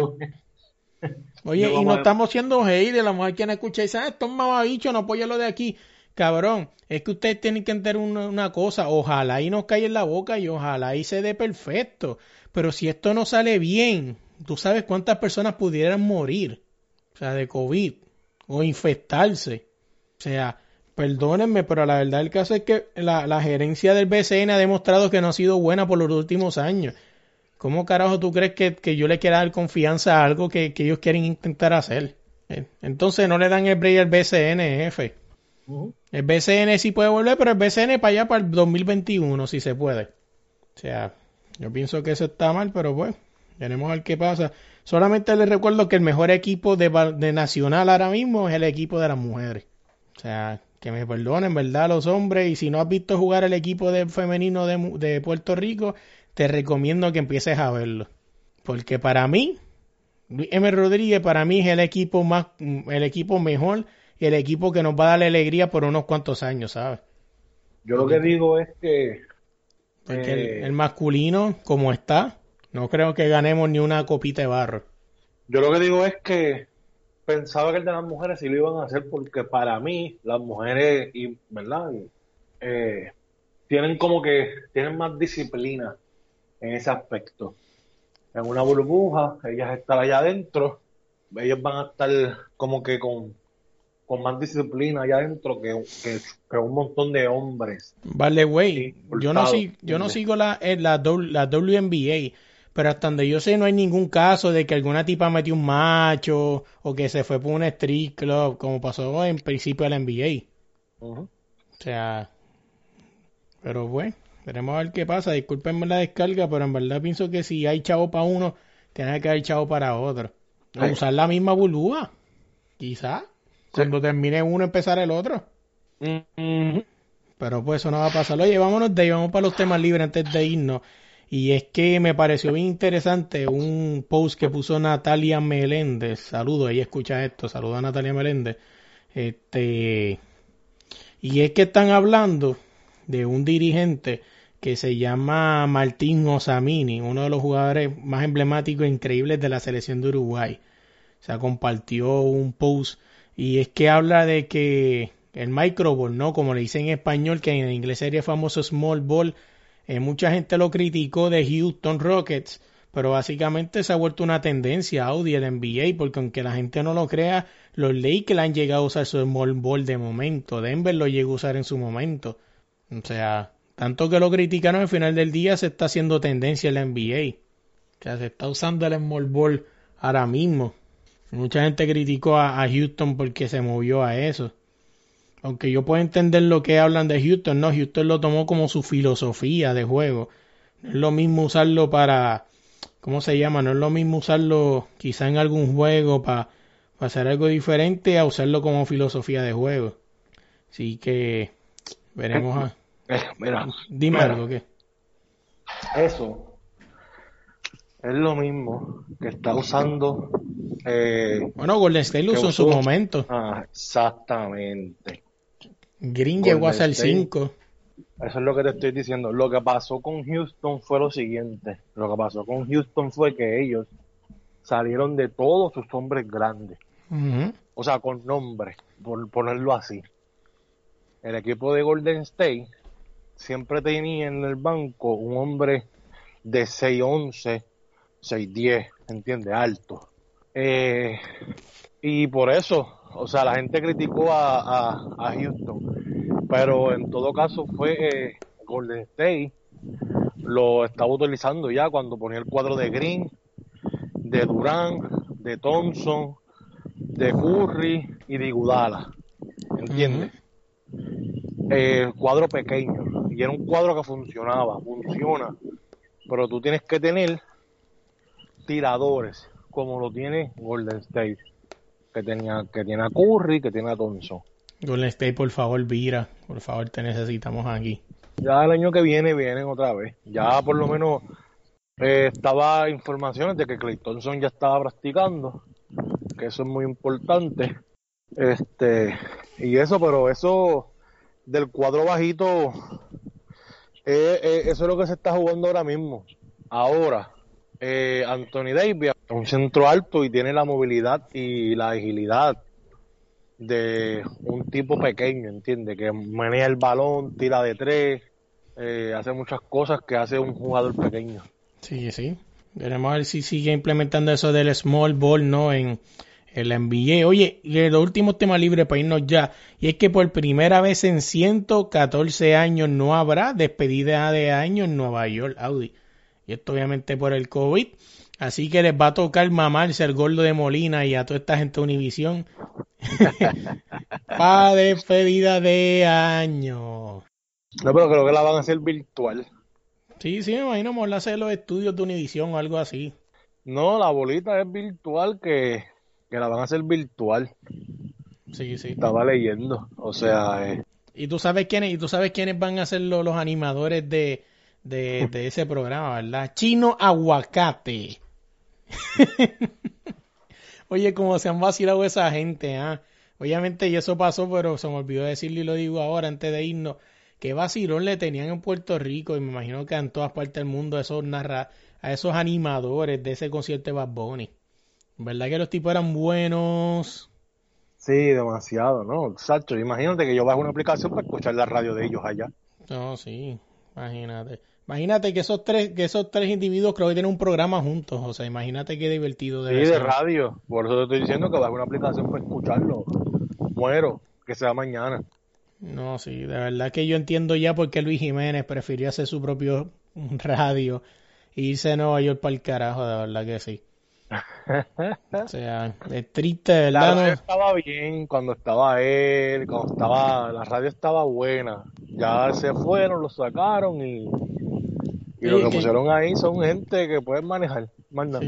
Speaker 1: Oye, <laughs> y no estamos siendo hate de la mujer que no escucha y dice, ah, esto es mamabicho, no apoya lo de aquí. Cabrón, es que ustedes tienen que entender una, cosa, ojalá y nos cae en la boca y ojalá y se dé perfecto. Pero si esto no sale bien, tú sabes cuántas personas pudieran morir, o sea, de COVID o infectarse. O sea, perdónenme, pero la verdad el caso es que la, la gerencia del BCN ha demostrado que no ha sido buena por los últimos años. ¿Cómo carajo tú crees que, yo le quiera dar confianza a algo que, ellos quieren intentar hacer? Eh, entonces no le dan el break al BCN, jefe. El BCN sí puede volver, pero el BCN para allá, para el 2021, si se puede. O sea, yo pienso que eso está mal, pero bueno, veremos a ver qué pasa. Solamente les recuerdo que el mejor equipo de, de Nacional ahora mismo es el equipo de las mujeres. O sea, que me perdonen, ¿verdad? Los hombres, y si no has visto jugar el equipo de femenino de, de Puerto Rico, te recomiendo que empieces a verlo. Porque para mí, M. Rodríguez para mí es el equipo más, el equipo mejor el equipo que nos va a dar la alegría por unos cuantos años, ¿sabes?
Speaker 4: Yo lo que digo es que
Speaker 1: porque el, eh, masculino, como está, no creo que ganemos ni una copita de barro.
Speaker 4: Yo lo que digo es que pensaba que el de las mujeres sí lo iban a hacer porque para mí las mujeres, y, ¿verdad? Eh, tienen como que, tienen más disciplina en ese aspecto. En una burbuja, ellas están allá adentro, ellos van a estar como que con, con más disciplina allá adentro que, que, un montón de hombres.
Speaker 1: Vale, güey, yo no, sigo, yo no sigo la, eh, la, la WNBA, pero hasta donde yo sé no hay ningún caso de que alguna tipa metió un macho o que se fue por un street club, como pasó en principio a la NBA. O sea, pero bueno. Veremos a ver qué pasa. Discúlpenme la descarga, pero en verdad pienso que si hay chavo para uno, tiene que haber chavo para otro. O usar la misma burbuja. Quizá. Cuando termine uno, empezar el otro. Mm-hmm. Pero pues eso no va a pasar. Oye, vámonos de ahí, vamos para los temas libres antes de irnos. Y es que me pareció bien interesante un post que puso Natalia Meléndez. Saludo, ella escucha esto. Saludo a Natalia Meléndez. Este. Y es que están hablando de un dirigente que se llama Martín Osamini, uno de los jugadores más emblemáticos e increíbles de la selección de Uruguay. O sea, compartió un post y es que habla de que el microball, ¿no? Como le dicen en español, que en inglés sería famoso small ball, eh, mucha gente lo criticó de Houston Rockets, pero básicamente se ha vuelto una tendencia Audi el NBA, porque aunque la gente no lo crea, los Lakers han llegado a usar su small ball de momento, Denver lo llegó a usar en su momento. O sea, tanto que lo criticaron al final del día se está haciendo tendencia en la NBA. O que se está usando el small ball ahora mismo. Mucha gente criticó a, a Houston porque se movió a eso. Aunque yo puedo entender lo que hablan de Houston, no, Houston lo tomó como su filosofía de juego. No es lo mismo usarlo para, ¿cómo se llama? No es lo mismo usarlo quizá en algún juego para, para hacer algo diferente a usarlo como filosofía de juego. Así que veremos. A... <laughs>
Speaker 4: Mira,
Speaker 1: Dime
Speaker 4: mira,
Speaker 1: algo, ¿qué?
Speaker 4: eso es lo mismo que está usando. Eh,
Speaker 1: Bueno, Golden State lo usó en su momento.
Speaker 4: ah, exactamente.
Speaker 1: Green
Speaker 4: Golden
Speaker 1: llegó a ser
Speaker 4: State.
Speaker 1: 5.
Speaker 4: Eso es lo que te estoy diciendo. Lo que pasó con Houston fue lo siguiente. Lo que pasó con Houston fue que ellos salieron de todos sus hombres grandes. O sea, con nombre, por ponerlo así. El equipo de Golden State siempre tenía en el banco un hombre de 6'11, 6'10, ¿entiendes? Alto. Eh, y por eso, o sea, la gente criticó a, a, a Houston. Pero en todo caso fue eh, Golden State lo estaba utilizando ya cuando ponía el cuadro de Green, de Durán, de Thompson, de Curry y de Iguodala. ¿Entiendes? Eh, cuadro pequeño. Y era un cuadro que funcionaba, funciona. Pero tú tienes que tener tiradores, como lo tiene Golden State. Que tenía, que tiene a Curry, que tiene a Thompson.
Speaker 1: Golden State, por favor, vira. Por favor, te necesitamos aquí.
Speaker 4: Ya el año que viene vienen otra vez. Ya por lo menos eh, estaba informaciones de que Clay Thompson ya estaba practicando, que eso es muy importante. Este, y eso, pero eso del cuadro bajito, eh, eh, eso es lo que se está jugando ahora mismo. Ahora, eh, Anthony Davis, un centro alto y tiene la movilidad y la agilidad de un tipo pequeño, ¿entiendes? Que maneja el balón, tira de tres, eh, hace muchas cosas que hace un jugador pequeño.
Speaker 1: Sí, sí. Queremos ver si sigue implementando eso del small ball, ¿no? En el NBA. Oye, y el último tema libre para irnos ya. Y es que por primera vez en 114 años no habrá despedida de año en Nueva York, Audi. Y esto obviamente por el COVID. Así que les va a tocar mamarse al gordo de Molina y a toda esta gente de Univisión. <laughs> para despedida de año.
Speaker 4: No, pero creo que la van a hacer virtual.
Speaker 1: Sí, sí, me imagino vamos a hacer los estudios de Univisión o algo así.
Speaker 4: No, la bolita es virtual que, que la van a hacer virtual.
Speaker 1: Sí, sí.
Speaker 4: Estaba leyendo. O sea, eh,
Speaker 1: Y tú sabes quiénes, y tú sabes quiénes van a ser los, los animadores de, de, de ese programa, ¿verdad? Chino Aguacate. <laughs> Oye, cómo se han vacilado esa gente, ¿ah? Obviamente, y eso pasó, pero se me olvidó decirlo y lo digo ahora antes de irnos. Qué vacilón le tenían en Puerto Rico y me imagino que en todas partes del mundo esos narra, a esos animadores de ese concierto de Bad Bunny. ¿Verdad que los tipos eran buenos?
Speaker 4: sí, demasiado, ¿no? Sacho, imagínate que yo bajo una aplicación para escuchar la radio de ellos allá.
Speaker 1: No, sí, imagínate. Imagínate que esos tres, que esos tres individuos creo que tienen un programa juntos, o sea, imagínate qué divertido
Speaker 4: Sí,
Speaker 1: debe
Speaker 4: de
Speaker 1: ser.
Speaker 4: radio. Por eso te estoy diciendo que bajo una aplicación para escucharlo. Muero, que sea mañana.
Speaker 1: No, sí, de verdad que yo entiendo ya por qué Luis Jiménez prefirió hacer su propio <laughs> radio e irse a Nueva York para el carajo, de verdad que sí. <laughs> O sea, es triste, de
Speaker 4: La
Speaker 1: verdad,
Speaker 4: radio
Speaker 1: ¿no?
Speaker 4: estaba bien cuando estaba él, cuando estaba, la radio estaba buena. Ya se fueron, lo sacaron y, y lo
Speaker 1: Oye,
Speaker 4: que
Speaker 1: que-
Speaker 4: pusieron ahí son gente que pueden manejar.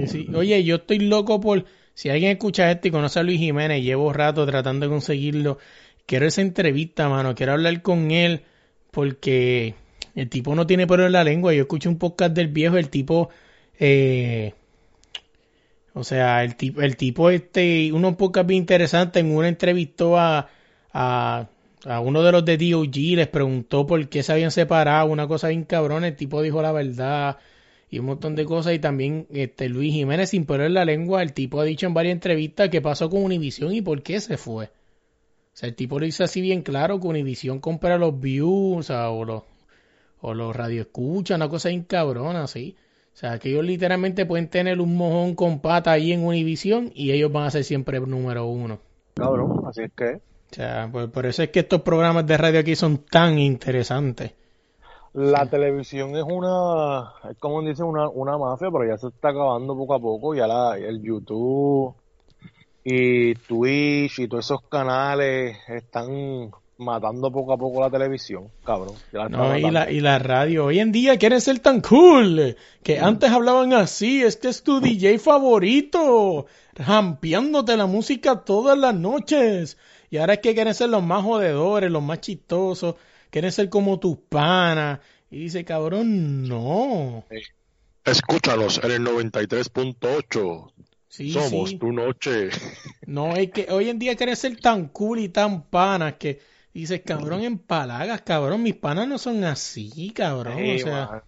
Speaker 1: Sí. Oye, yo estoy loco por. Si alguien escucha esto y conoce a Luis Jiménez, llevo rato tratando de conseguirlo. Quiero esa entrevista, mano. Quiero hablar con él porque el tipo no tiene pelo en la lengua. Yo escuché un podcast del viejo, el tipo. Eh, o sea, el tipo, el tipo este, unos podcast bien interesantes. En una entrevistó a, a, a uno de los de DOG, les preguntó por qué se habían separado, una cosa bien cabrón. El tipo dijo la verdad y un montón de cosas. Y también este Luis Jiménez, sin en la lengua, el tipo ha dicho en varias entrevistas qué pasó con Univision y por qué se fue. O sea, el tipo lo dice así bien claro que Univision compra los views, o sea, o los, o los radioescuchas, una cosa bien cabrona, así. O sea, que ellos literalmente pueden tener un mojón con pata ahí en Univision y ellos van a ser siempre número uno.
Speaker 4: Cabrón, así es que.
Speaker 1: O sea, por, por eso es que estos programas de radio aquí son tan interesantes.
Speaker 4: La televisión es una, es como dicen, una, una mafia, pero ya se está acabando poco a poco. Ya la, el YouTube y Twitch y todos esos canales están matando poco a poco la televisión, cabrón. La
Speaker 1: No, y la, y la radio. Hoy en día quieren ser tan cool. Que antes hablaban así. Este es tu DJ favorito. Jampeándote la música todas las noches. Y ahora es que quieren ser los más jodedores, los más chistosos. Quieren ser como tus panas. Y dice, cabrón, no.
Speaker 4: Escúchanos en el 93.8.
Speaker 1: Sí,
Speaker 4: Somos
Speaker 1: sí.
Speaker 4: tu noche.
Speaker 1: No, es que hoy en día quieren ser tan cool y tan panas que dices, cabrón, empalagas, cabrón. Mis panas no son así, cabrón.
Speaker 4: Sí,
Speaker 1: o sea.
Speaker 4: man.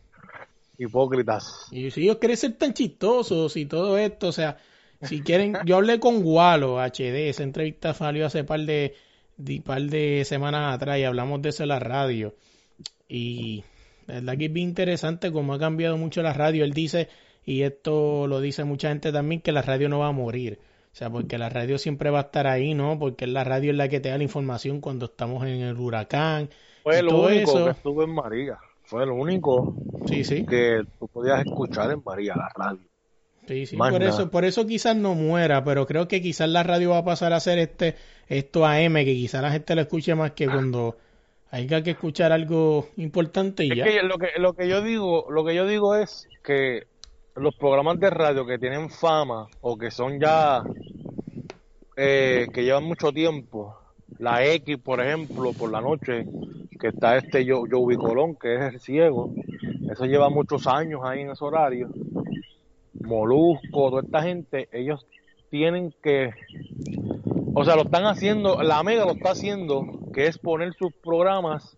Speaker 4: Hipócritas.
Speaker 1: Y si ellos quieren ser tan chistosos y todo esto, o sea, si quieren, yo hablé con Gualo HD, esa entrevista salió hace par de, de- par de semanas atrás y hablamos de eso en la radio. Y la verdad que es bien interesante cómo ha cambiado mucho la radio. Él dice, y esto lo dice mucha gente también, que la radio no va a morir. O sea, porque la radio siempre va a estar ahí, ¿no? Porque la radio es la que te da la información cuando estamos en el huracán.
Speaker 4: Fue
Speaker 1: y todo
Speaker 4: único
Speaker 1: eso.
Speaker 4: que estuvo en María. Fue el único
Speaker 1: Sí, sí.
Speaker 4: que tú podías escuchar en María, la radio.
Speaker 1: Sí, sí,
Speaker 4: Más
Speaker 1: por
Speaker 4: nada.
Speaker 1: eso, por eso quizás no muera, pero creo que quizás la radio va a pasar a ser este, esto AM, que quizás la gente lo escuche más que cuando haya que escuchar algo importante y
Speaker 4: Es
Speaker 1: ya.
Speaker 4: que lo que lo que yo digo, lo que yo digo es que los programas de radio que tienen fama o que son ya eh, que llevan mucho tiempo, la X, por ejemplo, por la noche, que está este yo Joey Colón, que es el ciego, eso lleva muchos años ahí en ese horario. Molusco, toda esta gente, ellos tienen que, o sea, lo están haciendo, la Mega lo está haciendo, que es poner sus programas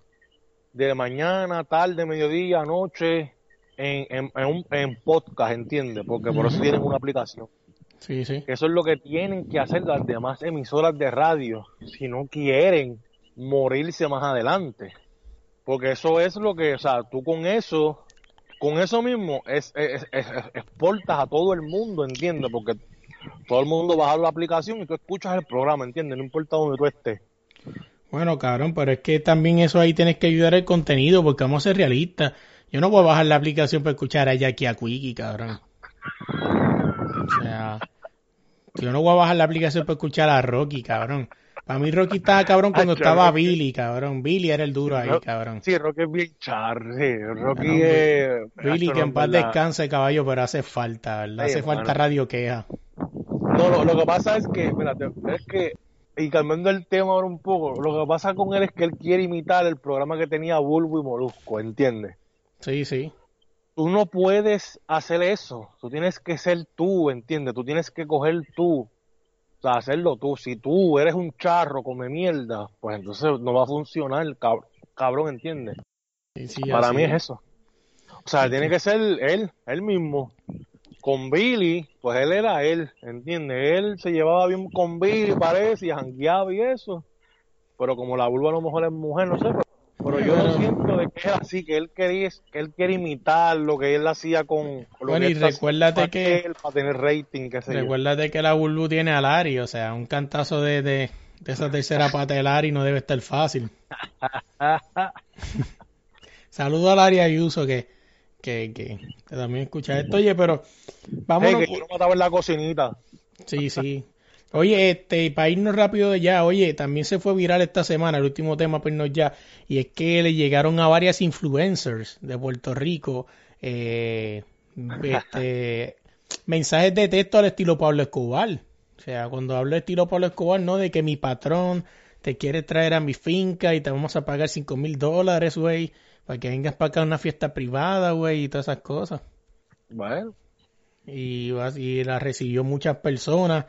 Speaker 4: de mañana, tarde, mediodía, noche, en, en, en, un, en podcast, ¿entiendes? Porque por eso tienen una aplicación.
Speaker 1: Sí, sí.
Speaker 4: Eso es lo que tienen que hacer las demás emisoras de radio, si no quieren morirse más adelante. Porque eso es lo que, o sea, tú con eso, con eso mismo, es, exportas a todo el mundo, ¿entiendes? Porque todo el mundo baja la aplicación y tú escuchas el programa, ¿entiendes? No importa donde tú estés.
Speaker 1: Bueno, cabrón, pero es que también eso ahí tienes que ayudar el contenido, porque vamos a ser realistas. Yo no voy a bajar la aplicación para escuchar a Jackie a Quickie, cabrón. O sea, yo no voy a bajar la aplicación para escuchar a Rocky, cabrón. Para mí Rocky estaba cabrón cuando <laughs> estaba
Speaker 4: Rocky.
Speaker 1: Billy, cabrón. Billy era el duro ahí,
Speaker 4: Ro-
Speaker 1: cabrón.
Speaker 4: Sí, Rocky es bien char, sí, Rocky es...
Speaker 1: Billy, que en paz descanse, caballo, pero hace falta, ¿verdad? Hace falta radio queja.
Speaker 4: No, lo, lo que pasa es que, espérate, es que, y cambiando el tema ahora un poco, lo que pasa con él es que él quiere imitar el programa que tenía Bulbo y Molusco, ¿entiendes?
Speaker 1: Sí, sí.
Speaker 4: Tú no puedes hacer eso, tú tienes que ser tú, ¿entiendes? Tú tienes que coger tú, o sea, hacerlo tú. Si tú eres un charro, come mierda, pues entonces no va a funcionar, cab- cabrón, ¿entiendes?
Speaker 1: Sí, sí,
Speaker 4: Para
Speaker 1: así
Speaker 4: mí es eso. O sea, tiene que ser él, él mismo. Con Billy, pues él era él, ¿entiendes? Él se llevaba bien con Billy, parece, y jangueaba y eso. Pero como la vulva a lo mejor es mujer, no sé. Pero, pero yo lo siento de que es así, que él quería, que él quiere imitar lo que él hacía con... Lo
Speaker 1: Bueno,
Speaker 4: que
Speaker 1: y recuérdate que-
Speaker 4: él, para tener rating, qué sé yo.
Speaker 1: Recuérdate que la Bulbu tiene a Lari, o sea, un cantazo de, de, de esa tercera <laughs> pata de Lari no debe estar fácil. <laughs> Saludo a Lari Ayuso que, que, que, que también escucha esto. Oye, pero
Speaker 4: Hey,
Speaker 1: vámonos.
Speaker 4: que yo lo mataba en la cocinita.
Speaker 1: Sí, sí. Oye, este, para irnos rápido de ya, oye, también se fue viral esta semana, el último tema para irnos ya, y es que le llegaron a varias influencers de Puerto Rico, eh, <laughs> este, mensajes de texto al estilo Pablo Escobar. O sea, cuando hablo de estilo Pablo Escobar, no de que mi patrón te quiere traer a mi finca y te vamos a pagar cinco mil dólares, güey, para que vengas para acá a una fiesta privada, güey, y todas esas cosas
Speaker 4: Bueno.
Speaker 1: y, y la recibió muchas personas.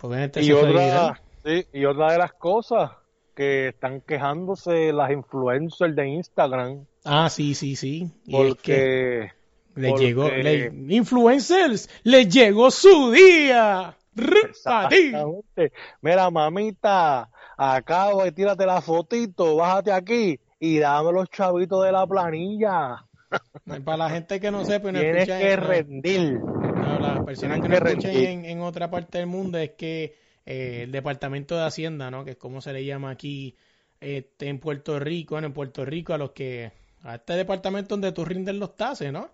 Speaker 1: Pues obviamente
Speaker 4: Y otra, sí, y otra de las cosas que están quejándose las influencers de Instagram
Speaker 1: Ah, sí, sí, sí. Y es que
Speaker 4: porque
Speaker 1: le
Speaker 4: porque-
Speaker 1: llegó, le- influencers, le llegó su día.
Speaker 4: Exactamente. Mira, mamita, acabo de tírate la fotito, bájate aquí y dame los chavitos de la planilla. <laughs>
Speaker 1: Para la gente que no sepa y no
Speaker 4: Tienes que
Speaker 1: no,
Speaker 4: rendir.
Speaker 1: no, las personas que no
Speaker 4: que
Speaker 1: escuchen
Speaker 4: rendir.
Speaker 1: en, en otra parte del mundo es que eh, el Departamento de Hacienda, ¿no? Que es como se le llama aquí este, en Puerto Rico, bueno, en Puerto Rico a los que a este departamento donde tú rindes los tases, ¿no?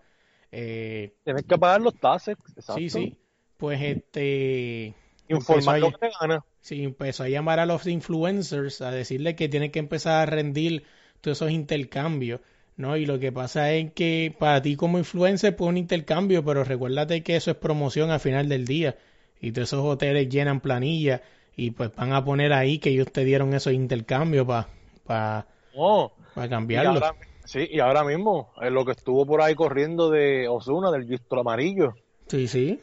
Speaker 1: Eh,
Speaker 4: Tienes que pagar los tases. Exacto.
Speaker 1: sí, sí. Pues este...
Speaker 4: Informar lo que te gana.
Speaker 1: Sí, empezó a llamar a los influencers a decirle que tienen que empezar a rendir todos esos intercambios, ¿no? Y lo que pasa es que para ti como influencer pues un intercambio, pero recuérdate que eso es promoción al final del día y todos esos hoteles llenan planilla y pues van a poner ahí que ellos te dieron esos intercambios para pa,
Speaker 4: Y
Speaker 1: cambiarlos.
Speaker 4: ahora, sí, y ahora mismo, eh, lo que estuvo por ahí corriendo de Osuna, del distro amarillo,
Speaker 1: Sí, sí.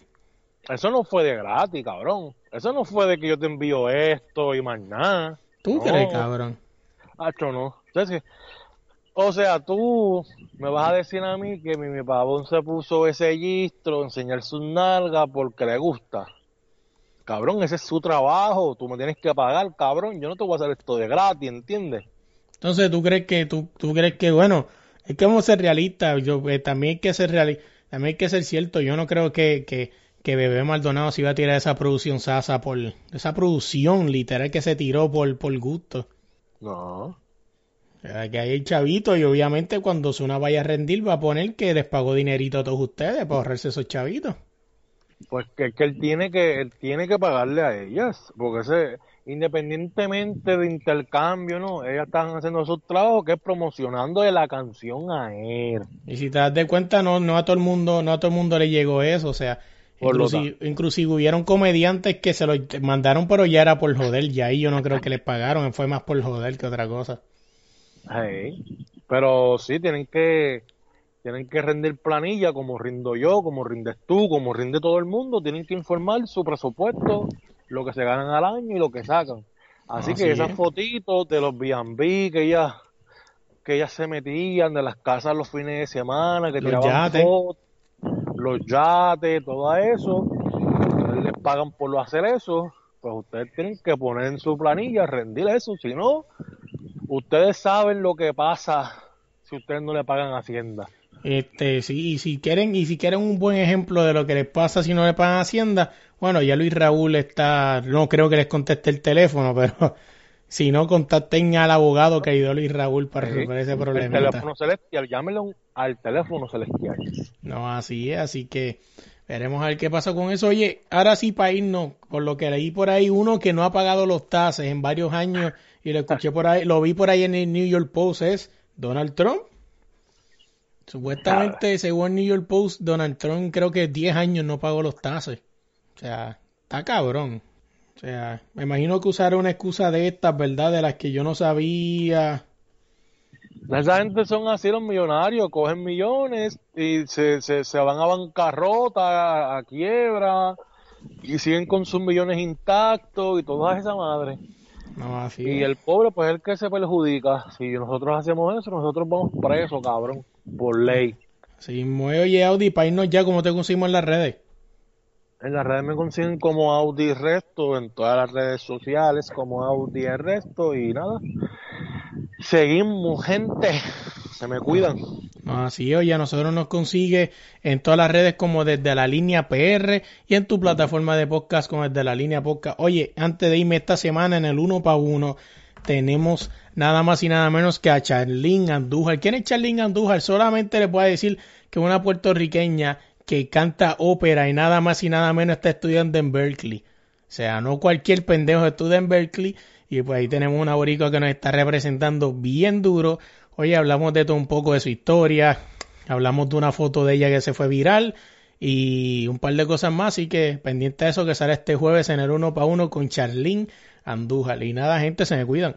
Speaker 4: eso no fue de gratis, cabrón. Eso no fue de que yo te envío esto y más nada.
Speaker 1: ¿Tú
Speaker 4: No.
Speaker 1: crees, cabrón?
Speaker 4: Hacho, no. Entonces, o sea, tú me vas a decir a mí que mi, mi pavón se puso ese registro, enseñar sus nalgas porque le gusta. Cabrón, ese es su trabajo, tú me tienes que pagar, cabrón. Yo no te voy a hacer esto de gratis, ¿entiendes?
Speaker 1: Entonces, ¿tú crees que, tú, tú crees que, bueno, es que vamos a ser realistas, yo, eh, también hay que ser reali- también hay que ser cierto, yo no creo que, que, que Bebé Maldonado se iba a tirar esa producción sasa por, esa producción literal que se tiró por, por gusto.
Speaker 4: No.
Speaker 1: Que hay el chavito y obviamente cuando Zuna vaya a rendir va a poner que les pagó dinerito a todos ustedes para ahorrarse esos chavitos.
Speaker 4: Pues que, que él tiene que él tiene que pagarle a ellas, porque ese independientemente de intercambio, no, ellas están haciendo su trabajo que es promocionando de la canción a él.
Speaker 1: Y si te das de cuenta, no, no a todo el mundo, no a todo el mundo le llegó eso, o sea,
Speaker 4: Por
Speaker 1: inclusive, inclusive hubieron comediantes que se lo mandaron, pero ya era por joder, y ahí yo no creo que les pagaron, fue más por joder que otra cosa.
Speaker 4: Hey, Pero sí tienen que tienen que rendir planilla como rindo yo, como rindes tú, como rinde todo el mundo, tienen que informar su presupuesto, lo que se ganan al año y lo que sacan. Así que esas
Speaker 1: es.
Speaker 4: fotitos de los B&B que ellas que ellas se metían de las casas los fines de semana, que
Speaker 1: Los
Speaker 4: tiraban
Speaker 1: yates.
Speaker 4: fotos, los yates, todo eso, les pagan por lo hacer eso, pues ustedes tienen que poner en su planilla, rendir eso, si no, ustedes saben lo que pasa si ustedes no le pagan Hacienda.
Speaker 1: Este, sí, y si quieren, y si quieren un buen ejemplo de lo que les pasa si no le pagan Hacienda, bueno, ya Luis Raúl está, no creo que les conteste el teléfono, <laughs> pero si no, contacten al abogado que ayudó a Luis Raúl para resolver ese
Speaker 4: El
Speaker 1: problema.
Speaker 4: teléfono celestial, llámenlo al teléfono celestial.
Speaker 1: No, así es, así que veremos a ver qué pasa con eso. Oye, ahora sí para irnos, por lo que leí por ahí, uno que no ha pagado los tases en varios años y lo escuché por ahí, lo vi por ahí en el New York Post, es Donald Trump. Supuestamente, según el New York Post, Donald Trump creo que 10 años no pagó los tases. O sea, está cabrón. O sea, me imagino que usará una excusa de estas, ¿verdad? De las que yo no sabía.
Speaker 4: Esa gente son así los millonarios, cogen millones y se, se, se van a bancarrota, a, a quiebra y siguen con sus millones intactos y toda esa madre.
Speaker 1: No, así
Speaker 4: Y
Speaker 1: es.
Speaker 4: el pobre pues es el que se perjudica. Si nosotros hacemos eso, nosotros vamos presos, cabrón, por ley.
Speaker 1: Sí, mueve, oye, Audi, para irnos ya, como te conseguimos en las redes.
Speaker 4: En las redes me consiguen como Audi Resto, en todas las redes sociales como Audi Resto y nada. Seguimos, gente. Se me cuidan.
Speaker 1: Así oye, a nosotros nos consigue en todas las redes como desde la línea PR y en tu plataforma de podcast como desde la línea podcast. Oye, antes de irme esta semana en el uno para uno, tenemos nada más y nada menos que a Charlene Andújar. ¿Quién es Charlene Andújar? Solamente voy a decir que una puertorriqueña que canta ópera y nada más y nada menos está estudiando en Berkeley. O sea, no cualquier pendejo estudia en Berkeley. Y pues ahí tenemos una boricua que nos está representando bien duro. Oye, hablamos de todo un poco de su historia. Hablamos de una foto de ella que se fue viral. Y un par de cosas más. Así que pendiente de eso que sale este jueves en el uno para uno con Charlene Andújar. Y nada, gente, se me cuidan.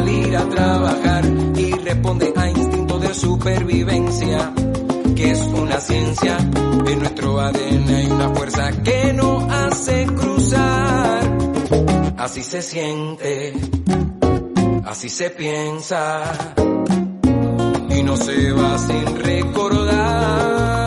Speaker 5: salir a trabajar y responde a instinto de supervivencia, que es una ciencia. En nuestro ADN hay una fuerza que no hace cruzar. Así se siente, así se piensa y no se va sin recordar.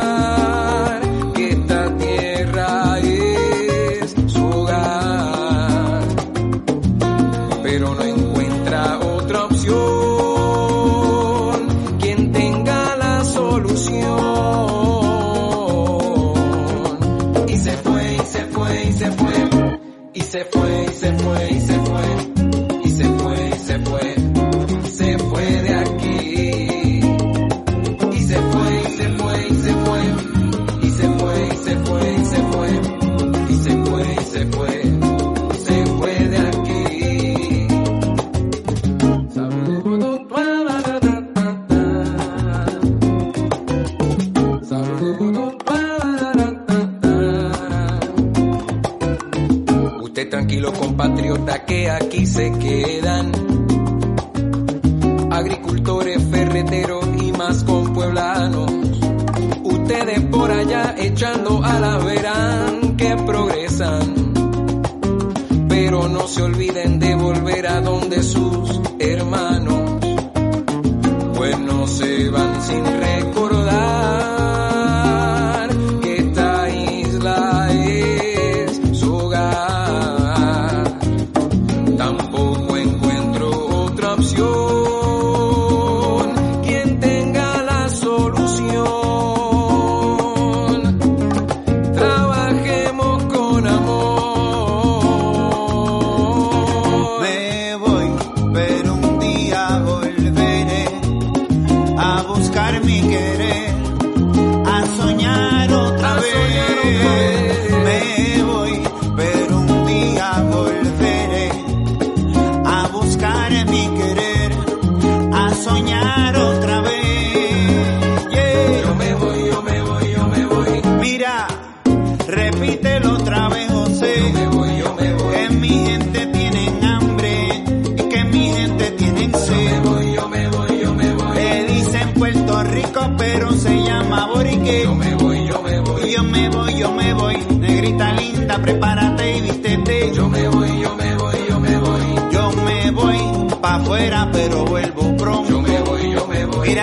Speaker 5: loves you.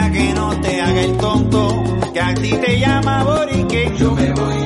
Speaker 5: que no
Speaker 6: te haga el tonto, que a ti te llama Borique.
Speaker 5: Yo me voy.